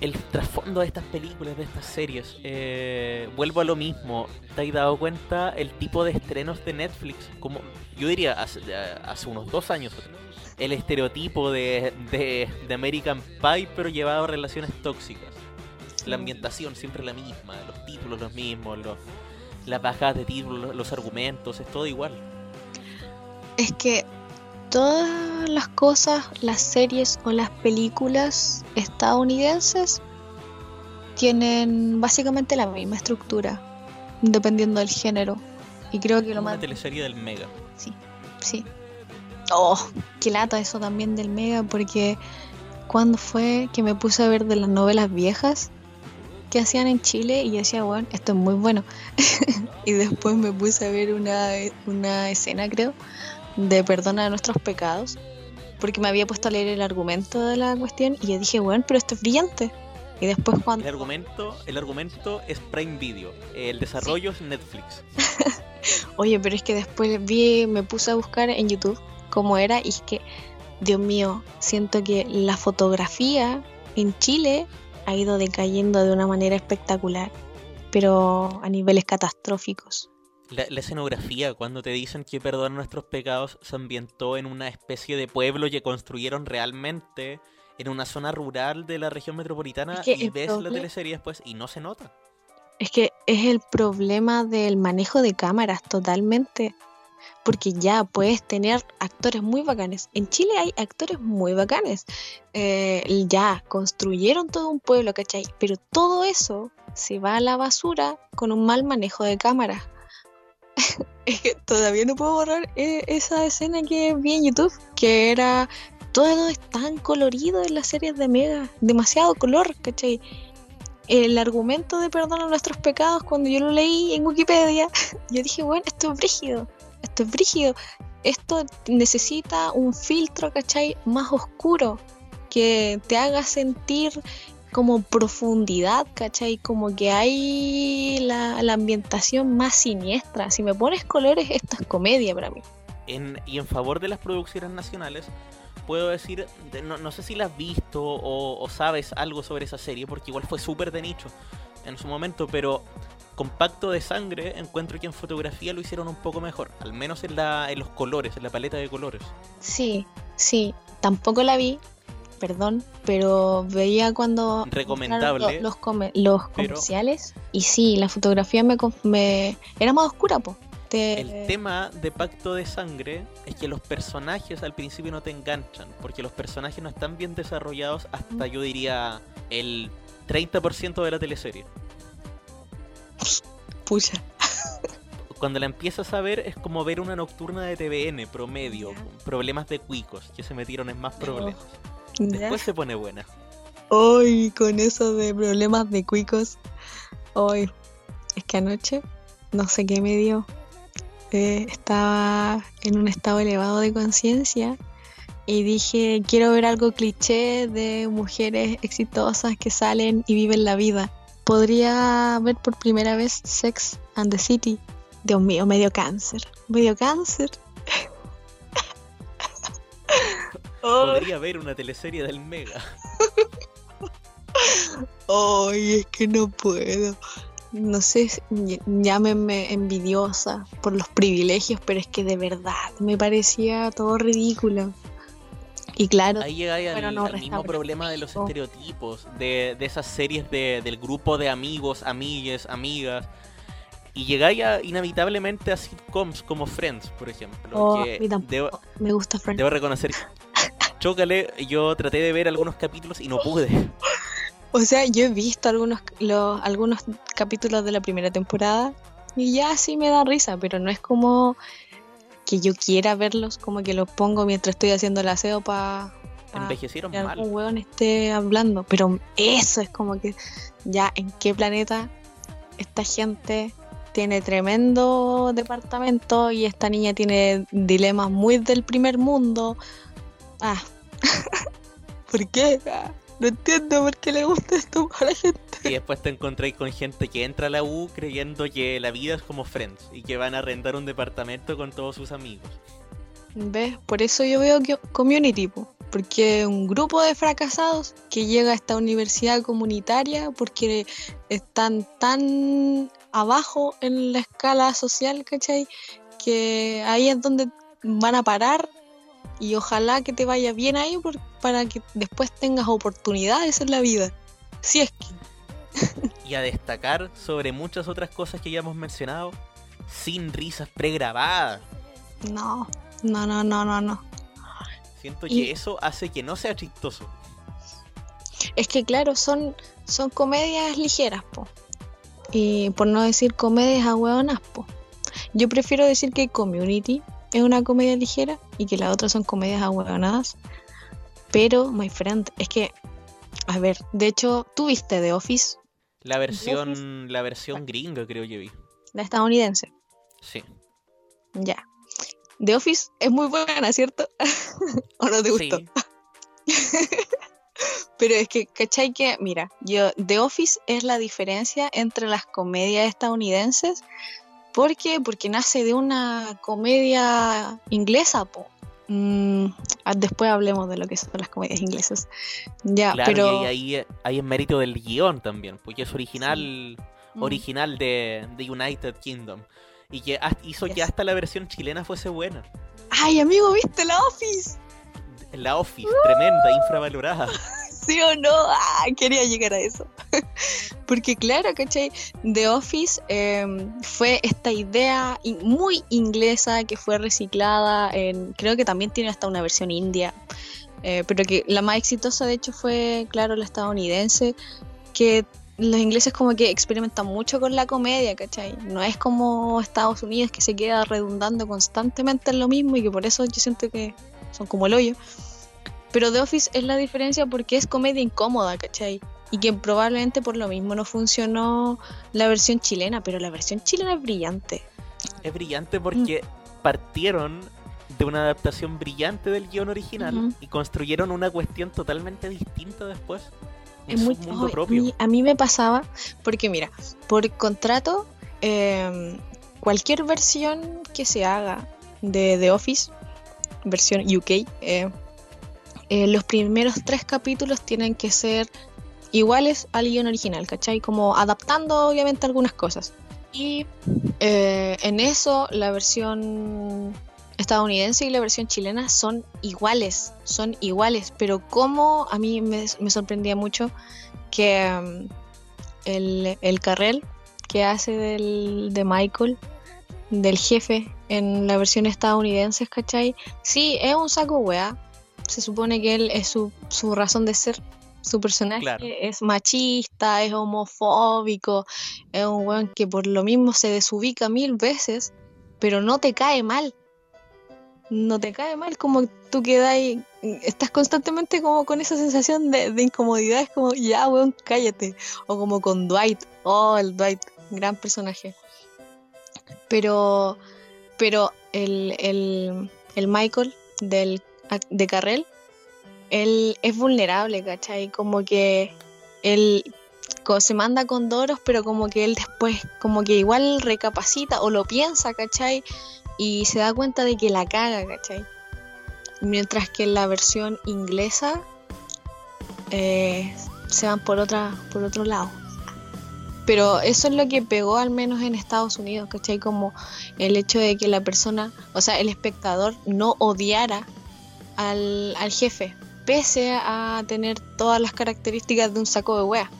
El trasfondo de estas películas, de estas series, eh, vuelvo a lo mismo. ¿Te has dado cuenta el tipo de estrenos de Netflix? Como yo diría hace, hace unos dos años. El estereotipo de, de, de American Pie, pero llevado a relaciones tóxicas. La ambientación siempre la misma, los títulos los mismos, los, las bajadas de títulos, los argumentos, es todo igual. Es que todas las cosas, las series o las películas estadounidenses tienen básicamente la misma estructura, dependiendo del género. Y creo que lo más... teleserie del Mega. Sí, sí. Oh, qué lata eso también del Mega, porque cuando fue que me puse a ver de las novelas viejas que hacían en Chile y yo decía, bueno, esto es muy bueno. y después me puse a ver una, una escena, creo, de Perdona de nuestros pecados, porque me había puesto a leer el argumento de la cuestión y yo dije, bueno, pero esto es brillante. Y después El cuando... argumento, el argumento es Prime Video, el desarrollo es Netflix. Oye, pero es que después vi, me puse a buscar en YouTube cómo era y es que, Dios mío, siento que la fotografía en Chile ha ido decayendo de una manera espectacular, pero a niveles catastróficos. La, la escenografía, cuando te dicen que Perdona nuestros pecados, se ambientó en una especie de pueblo que construyeron realmente en una zona rural de la región metropolitana Es que y ves la teleserie después y no se nota. Es que es el problema del manejo de cámaras totalmente. Porque ya puedes tener actores muy bacanes. En Chile hay actores muy bacanes. Eh, ya construyeron todo un pueblo, ¿cachai? Pero todo eso se va a la basura con un mal manejo de cámaras. es que todavía no puedo borrar eh, esa escena que vi en YouTube. Que era. Todo es tan colorido en las series de Mega. Demasiado color, ¿cachai? el argumento de perdona nuestros pecados cuando yo lo leí en Wikipedia, yo dije, bueno, esto es brígido, esto es brígido, esto necesita un filtro, ¿cachai? Más oscuro, que te haga sentir como profundidad, ¿cachai? Como que hay la, la ambientación más siniestra. Si me pones colores, esto es comedia para mí. En, y en favor de las producciones nacionales, puedo decir, de- no, no sé si la has visto o, o sabes algo sobre esa serie, porque igual fue súper de nicho en su momento, pero Compacto de Sangre encuentro que en fotografía lo hicieron un poco mejor, al menos en, la, en los colores, en la paleta de colores. Sí, sí, tampoco la vi, perdón, pero veía cuando Recomendable, los, come- los pero- comerciales y sí, la fotografía me, me- era más oscura, po. Te- El tema de Pacto de Sangre es que los personajes al principio no te enganchan, porque los personajes no están bien desarrollados hasta yo diría el 30% de la teleserie. Pucha. Cuando la empiezas a ver es como ver una nocturna de TVN promedio, con problemas de cuicos que se metieron en más problemas. Después se pone buena. Hoy con eso de problemas de cuicos. Hoy. Es que anoche, no sé qué me dio. eh, estaba en un estado elevado de conciencia y dije, quiero ver algo cliché de mujeres exitosas que salen y viven la vida. Podría ver por primera vez Sex and the City. Dios mío, medio cáncer. Medio cáncer. Oh. Podría haber una teleserie del Mega. Ay, es que no puedo. No sé, llámenme envidiosa por los privilegios, pero es que de verdad me parecía todo ridículo. Y claro, Ahí llega al, Pero no al mismo problema de los estereotipos, de, de esas series de- del grupo de amigos, amigues, amigas. Y llegáis inevitablemente a sitcoms como Friends, por ejemplo. oh, que debo, me gusta Friends. debo reconocer, chócale, yo traté de ver algunos capítulos y no pude. O sea, yo he visto algunos, los, algunos capítulos de la primera temporada y ya sí me da risa, pero no es como que yo quiera verlos, como que los pongo mientras estoy haciendo el aseo para Envejecieron que mal. algún hueón esté hablando. Pero eso es como que ya en qué planeta esta gente tiene tremendo departamento y esta niña tiene dilemas muy del primer mundo. Ah, ¿por qué? Ah, no entiendo por qué le gusta esto a la gente. Y después te encontráis con gente que entra a la U creyendo que la vida es como Friends y que van a arrendar un departamento con todos sus amigos. ¿Ves? Por eso yo veo que Community, po, porque un grupo de fracasados que llega a esta universidad comunitaria porque están tan abajo en la escala social, ¿cachai? Que ahí es donde van a parar y ojalá que te vaya bien ahí por- para que después tengas oportunidades en la vida. Si es que... Y a destacar sobre muchas otras cosas que ya hemos mencionado, sin risas pregrabadas. No, no, no, no, no, no. Siento Y- que eso hace que no sea chistoso. Es que claro, son, son comedias ligeras, po. Y por no decir comedias ahueonas, po. Yo prefiero decir que Community es una comedia ligera y que las otras son comedias ahueonadas. Pero, my friend, es que, a ver, de hecho, tú viste The Office, La versión, la versión gringa creo que vi. la estadounidense. Sí. Ya. The Office es muy buena, ¿cierto? ¿O no te gustó? Sí. Pero es que, ¿cachai? Que, mira, yo, The Office es la diferencia entre las comedias estadounidenses. ¿Por qué? Porque nace de una comedia inglesa, po. Mm, ah, después hablemos de lo que son las comedias inglesas. Ya, Claro, pero. y ahí, ahí, es mérito del guion también, porque es original, original de, de United Kingdom. Y que hizo que hasta la versión chilena fuese buena. Ay, amigo, ¿viste la Office? La Office, tremenda, infravalorada. ¿Sí o no? Ah, quería llegar a eso. Porque claro, ¿cachai? The Office eh, fue esta idea muy inglesa que fue reciclada en, creo que también tiene hasta una versión india, eh, pero que la más exitosa de hecho fue, claro, la estadounidense, que los ingleses como que experimentan mucho con la comedia, ¿cachai? No es como Estados Unidos que se queda redundando constantemente en lo mismo y que por eso yo siento que son como el hoyo. Pero The Office es la diferencia porque es comedia incómoda, ¿cachai? Y que probablemente por lo mismo no funcionó la versión chilena, pero la versión chilena es brillante. Es brillante porque partieron de una adaptación brillante del guion original y construyeron una cuestión totalmente distinta después. Es muy, un mundo propio. A mí, a mí me pasaba, porque mira, por contrato, eh, cualquier versión que se haga de The Office, versión UK, eh, eh, los primeros tres capítulos tienen que ser iguales al guion original, ¿cachai? Como adaptando obviamente algunas cosas. Y eh, en eso la versión estadounidense y la versión chilena son iguales, son iguales, pero como a mí me, sorprendía mucho que um, el, el Carrel que hace del, de Michael del jefe en la versión estadounidense, ¿cachai? Sí, es un saco weá. Se supone que él es su, su razón de ser. Su personaje Claro. es machista, es homofóbico, es un weón que por lo mismo se desubica mil veces, pero no te cae mal. No te cae mal como tú quedas ahí, estás constantemente como con esa sensación de, de incomodidad, es como, ya weón, cállate. O como con Dwight, oh, el Dwight, gran personaje. Pero, pero el, el, el Michael del, de Carrell, él es vulnerable, ¿cachai? Como que él se manda con Doros, pero como que él después, como que igual recapacita o lo piensa, ¿cachai? Y se da cuenta de que la caga, ¿cachai? Mientras que en la versión inglesa eh, se van por, otra, por otro lado. Pero eso es lo que pegó al menos en Estados Unidos, ¿cachai? Como el hecho de que la persona, o sea, el espectador no odiara al, al jefe, pese a tener todas las características de un saco de wea.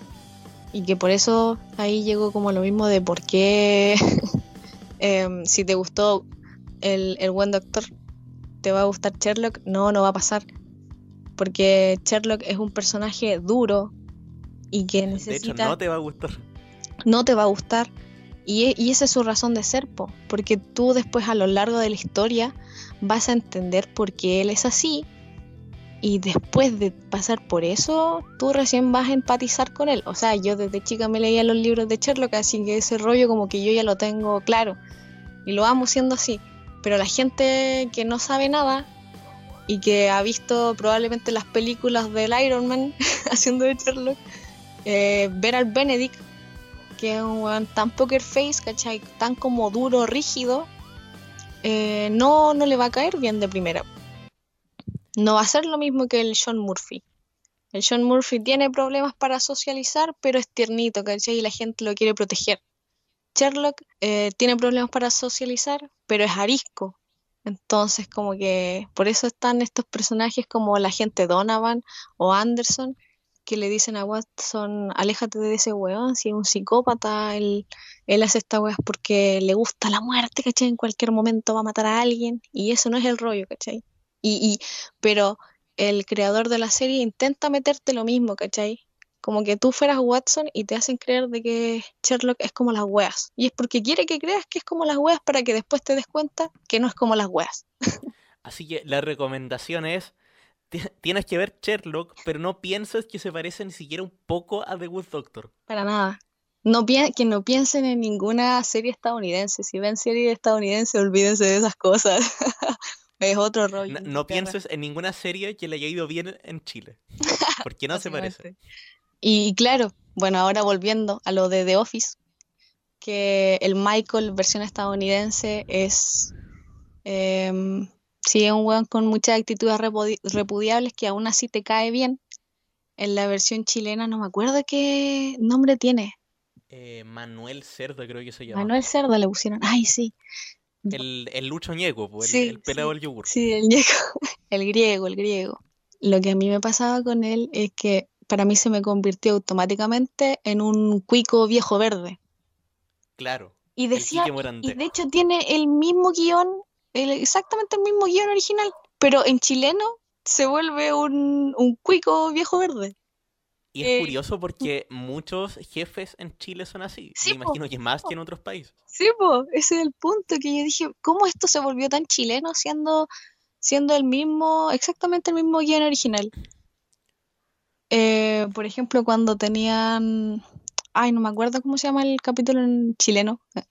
Y que por eso ahí llegó como lo mismo de por qué em, si te gustó el, el buen doctor, te va a gustar Sherlock. No, no va a pasar. Porque Sherlock es un personaje duro y que De necesita hecho, no te va a gustar. no te va a gustar. Y, e- y esa es su razón de ser, po, porque tú después a lo largo de la historia vas a entender por qué él es así. Y después de pasar por eso, tú recién vas a empatizar con él. O sea, yo desde chica me leía los libros de Sherlock, así que ese rollo como que yo ya lo tengo claro. Y lo amo siendo así. Pero la gente que no sabe nada y que ha visto probablemente las películas del Iron Man haciendo de Sherlock, eh, ver al Benedict que es un tan poker face, ¿cachai? Tan como duro, rígido, eh, no, no le va a caer bien de primera. No va a ser lo mismo que el Sean Murphy. El Sean Murphy tiene problemas para socializar, pero es tiernito, ¿cachai? Y la gente lo quiere proteger. Sherlock eh, tiene problemas para socializar, pero es arisco. Entonces, como que por eso están estos personajes como la gente Donovan o Anderson, que le dicen a Watson, aléjate de ese weón, si es un psicópata, él, él hace esta weas porque le gusta la muerte, ¿cachai? En cualquier momento va a matar a alguien, y eso no es el rollo, ¿cachai? Y, y, pero el creador de la serie intenta meterte lo mismo, ¿cachai? Como que tú fueras Watson y te hacen creer de que Sherlock es como las weas. Y es porque quiere que creas que es como las weas para que después te des cuenta que no es como las weas. Así que la recomendación es, ti- tienes que ver Sherlock, pero no pienses que se parece ni siquiera un poco a The Good Doctor. Para nada. No que no piensen en ninguna serie estadounidense. Si ven serie estadounidense, olvídense de esas cosas. es otro rollo. No pienses en ninguna serie que le haya ido bien en Chile, porque no se parece. Y, claro, bueno, ahora volviendo a lo de The Office, que el Michael versión estadounidense es, em, sí, es un weón con muchas actitudes repudi- repudiables que aún así te cae bien. En la versión chilena no me acuerdo qué nombre tiene. Eh, Manuel Cerda creo que se llama. Manuel Cerda le pusieron. Ay, sí. El, el Lucho Ñeco, el, Sí, el pelado sí, del yogur. Sí, el griego, el griego, el griego. Lo que a mí me pasaba con él es que para mí se me convirtió automáticamente en un cuico viejo verde. Claro. Y decía, y de hecho tiene el mismo guion, el- exactamente el mismo guion original, pero en chileno se vuelve un, un cuico viejo verde. Y es eh, curioso porque muchos jefes en Chile son así. Sí, Me po, imagino que más que en otros países. Sí, po, ese es el punto que yo dije, ¿cómo esto se volvió tan chileno siendo, siendo el mismo, exactamente el mismo guion original? Eh, por ejemplo, cuando tenían, ay, no me acuerdo cómo se llama el capítulo en chileno, eh,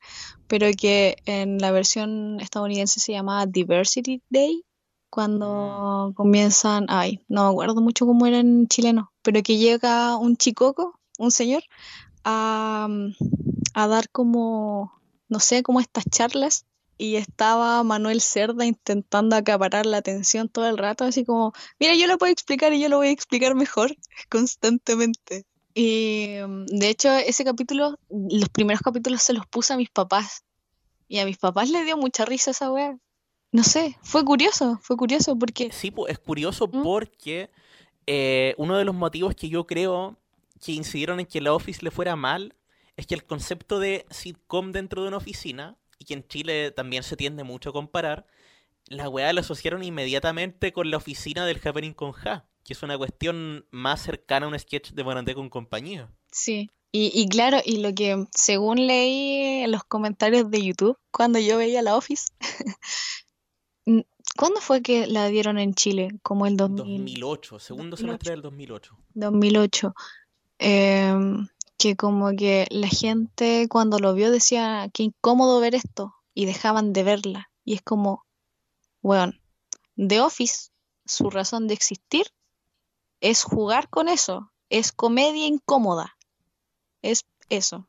pero que en la versión estadounidense se llamaba Diversity Day, cuando comienzan, ay, no me acuerdo mucho cómo era en chileno, pero que llega un chicoco, un señor, a, a dar como, no sé, como estas charlas. Y estaba Manuel Cerda intentando acaparar la atención todo el rato, así como, mira, yo lo puedo explicar y yo lo voy a explicar mejor constantemente. Y mm, de hecho, ese capítulo, los primeros capítulos se los puse a mis papás. Y a mis papás les dio mucha risa esa weá. No sé, fue curioso, fue curioso porque... Sí, pues es curioso ¿Mm? porque eh, uno de los motivos que yo creo que incidieron en que la Office le fuera mal es que el concepto de sitcom dentro de una oficina y que en Chile también se tiende mucho a comparar, la weá la asociaron inmediatamente con la oficina del Happening con Ja, que es una cuestión más cercana a un sketch de Morandé con compañía. Sí. Y, y claro, y lo que según leí en los comentarios de YouTube, cuando yo veía la Office, ¿cuándo fue que la dieron en Chile? Como el 2000, 2008, segundo 2008. semestre del 2008. 2008. Em, que como que la gente cuando lo vio decía, qué incómodo ver esto, y dejaban de verla. Y es como, weón, The Office, su razón de existir es jugar con eso, es comedia incómoda, es eso.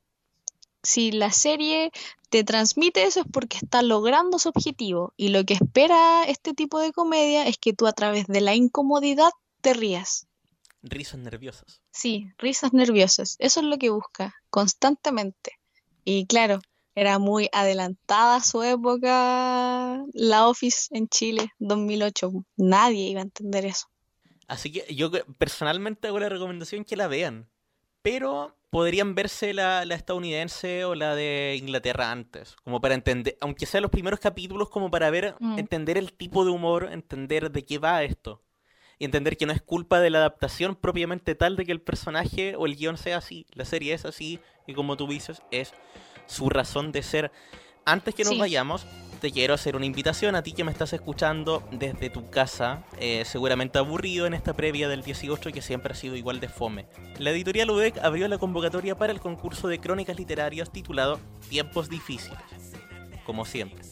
Si la serie te transmite eso es porque está logrando su objetivo y lo que espera este tipo de comedia es que tú a través de la incomodidad te rías. Risas nerviosas. Sí, risas nerviosas. Eso es lo que busca constantemente. Y claro, era muy adelantada su época la Office en Chile, 2008. Nadie iba a entender eso. Así que yo personalmente hago la recomendación que la vean. Pero podrían verse la, la estadounidense o la de Inglaterra antes. Como para entender, aunque sean los primeros capítulos, como para ver, Mm. entender el tipo de humor, entender de qué va esto. Y entender que no es culpa de la adaptación propiamente tal de que el personaje o el guion sea así. La serie es así y como tú dices, es su razón de ser. Antes que nos Sí. vayamos, te quiero hacer una invitación a ti que me estás escuchando desde tu casa, eh, seguramente aburrido en esta previa del 18 que siempre ha sido igual de fome. La editorial UDEC abrió la convocatoria para el concurso de crónicas literarias titulado Tiempos Difíciles, como siempre.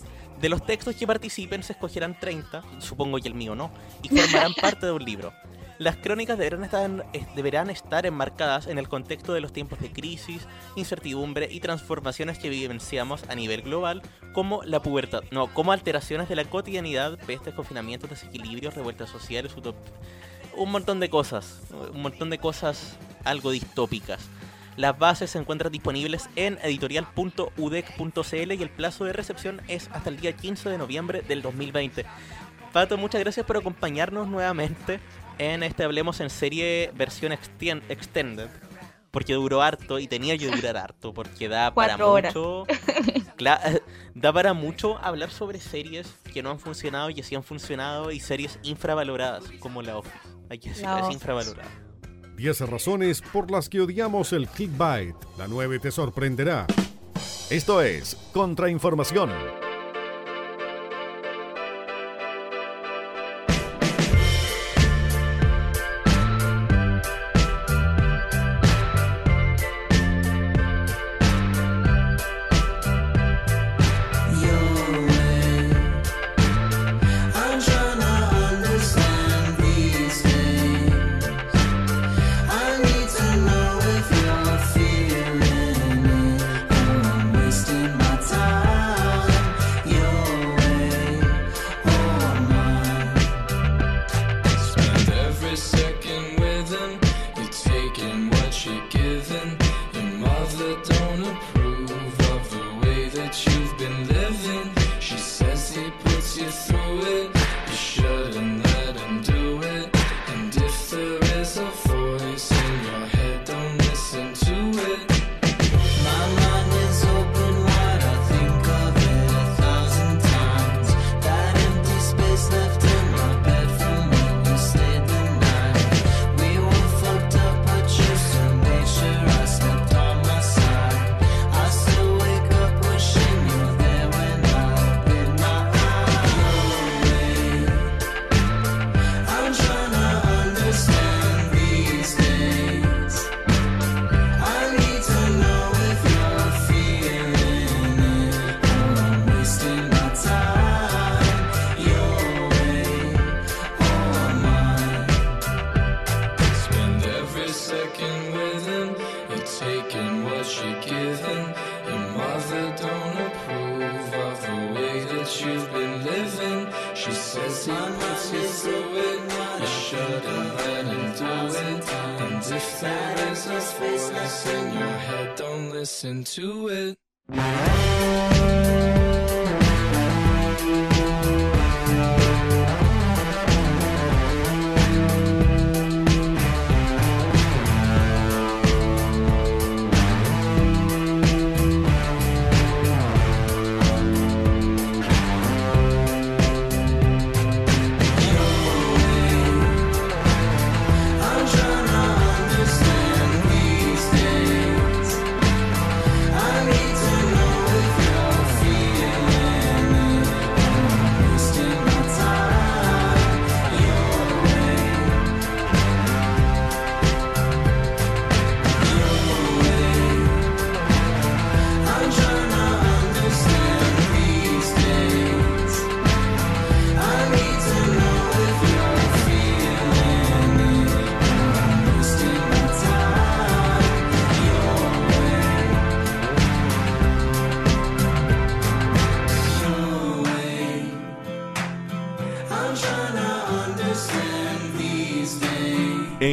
De los textos que participen se escogerán 30, supongo que el mío no, y formarán parte de un libro. Las crónicas deberán estar, deberán estar enmarcadas en el contexto de los tiempos de crisis, incertidumbre y transformaciones que vivenciamos a nivel global, como la pubertad, no, como alteraciones de la cotidianidad, pestes, confinamientos, desequilibrios, revueltas sociales, utop- un montón de cosas, un montón de cosas algo distópicas. Las bases se encuentran disponibles en editorial.udec.cl y el plazo de recepción es hasta el día 15 de noviembre del 2020. Pato, muchas gracias por acompañarnos nuevamente en este Hablemos en serie versión extien- extended. Porque duró harto y tenía que durar harto, porque da para horas. mucho. Da para mucho hablar sobre series que no han funcionado y que sí han funcionado y series infravaloradas, como la Office. Hay que decir, es infravalorada. 10 razones por las que odiamos el clickbait. La 9 te sorprenderá. Esto es Contrainformación.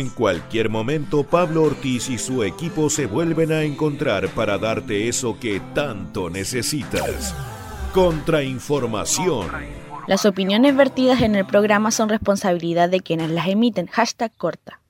En cualquier momento, Pablo Ortiz y su equipo se vuelven a encontrar para darte eso que tanto necesitas. Contrainformación. Las opiniones vertidas en el programa son responsabilidad de quienes las emiten. Hashtag corta.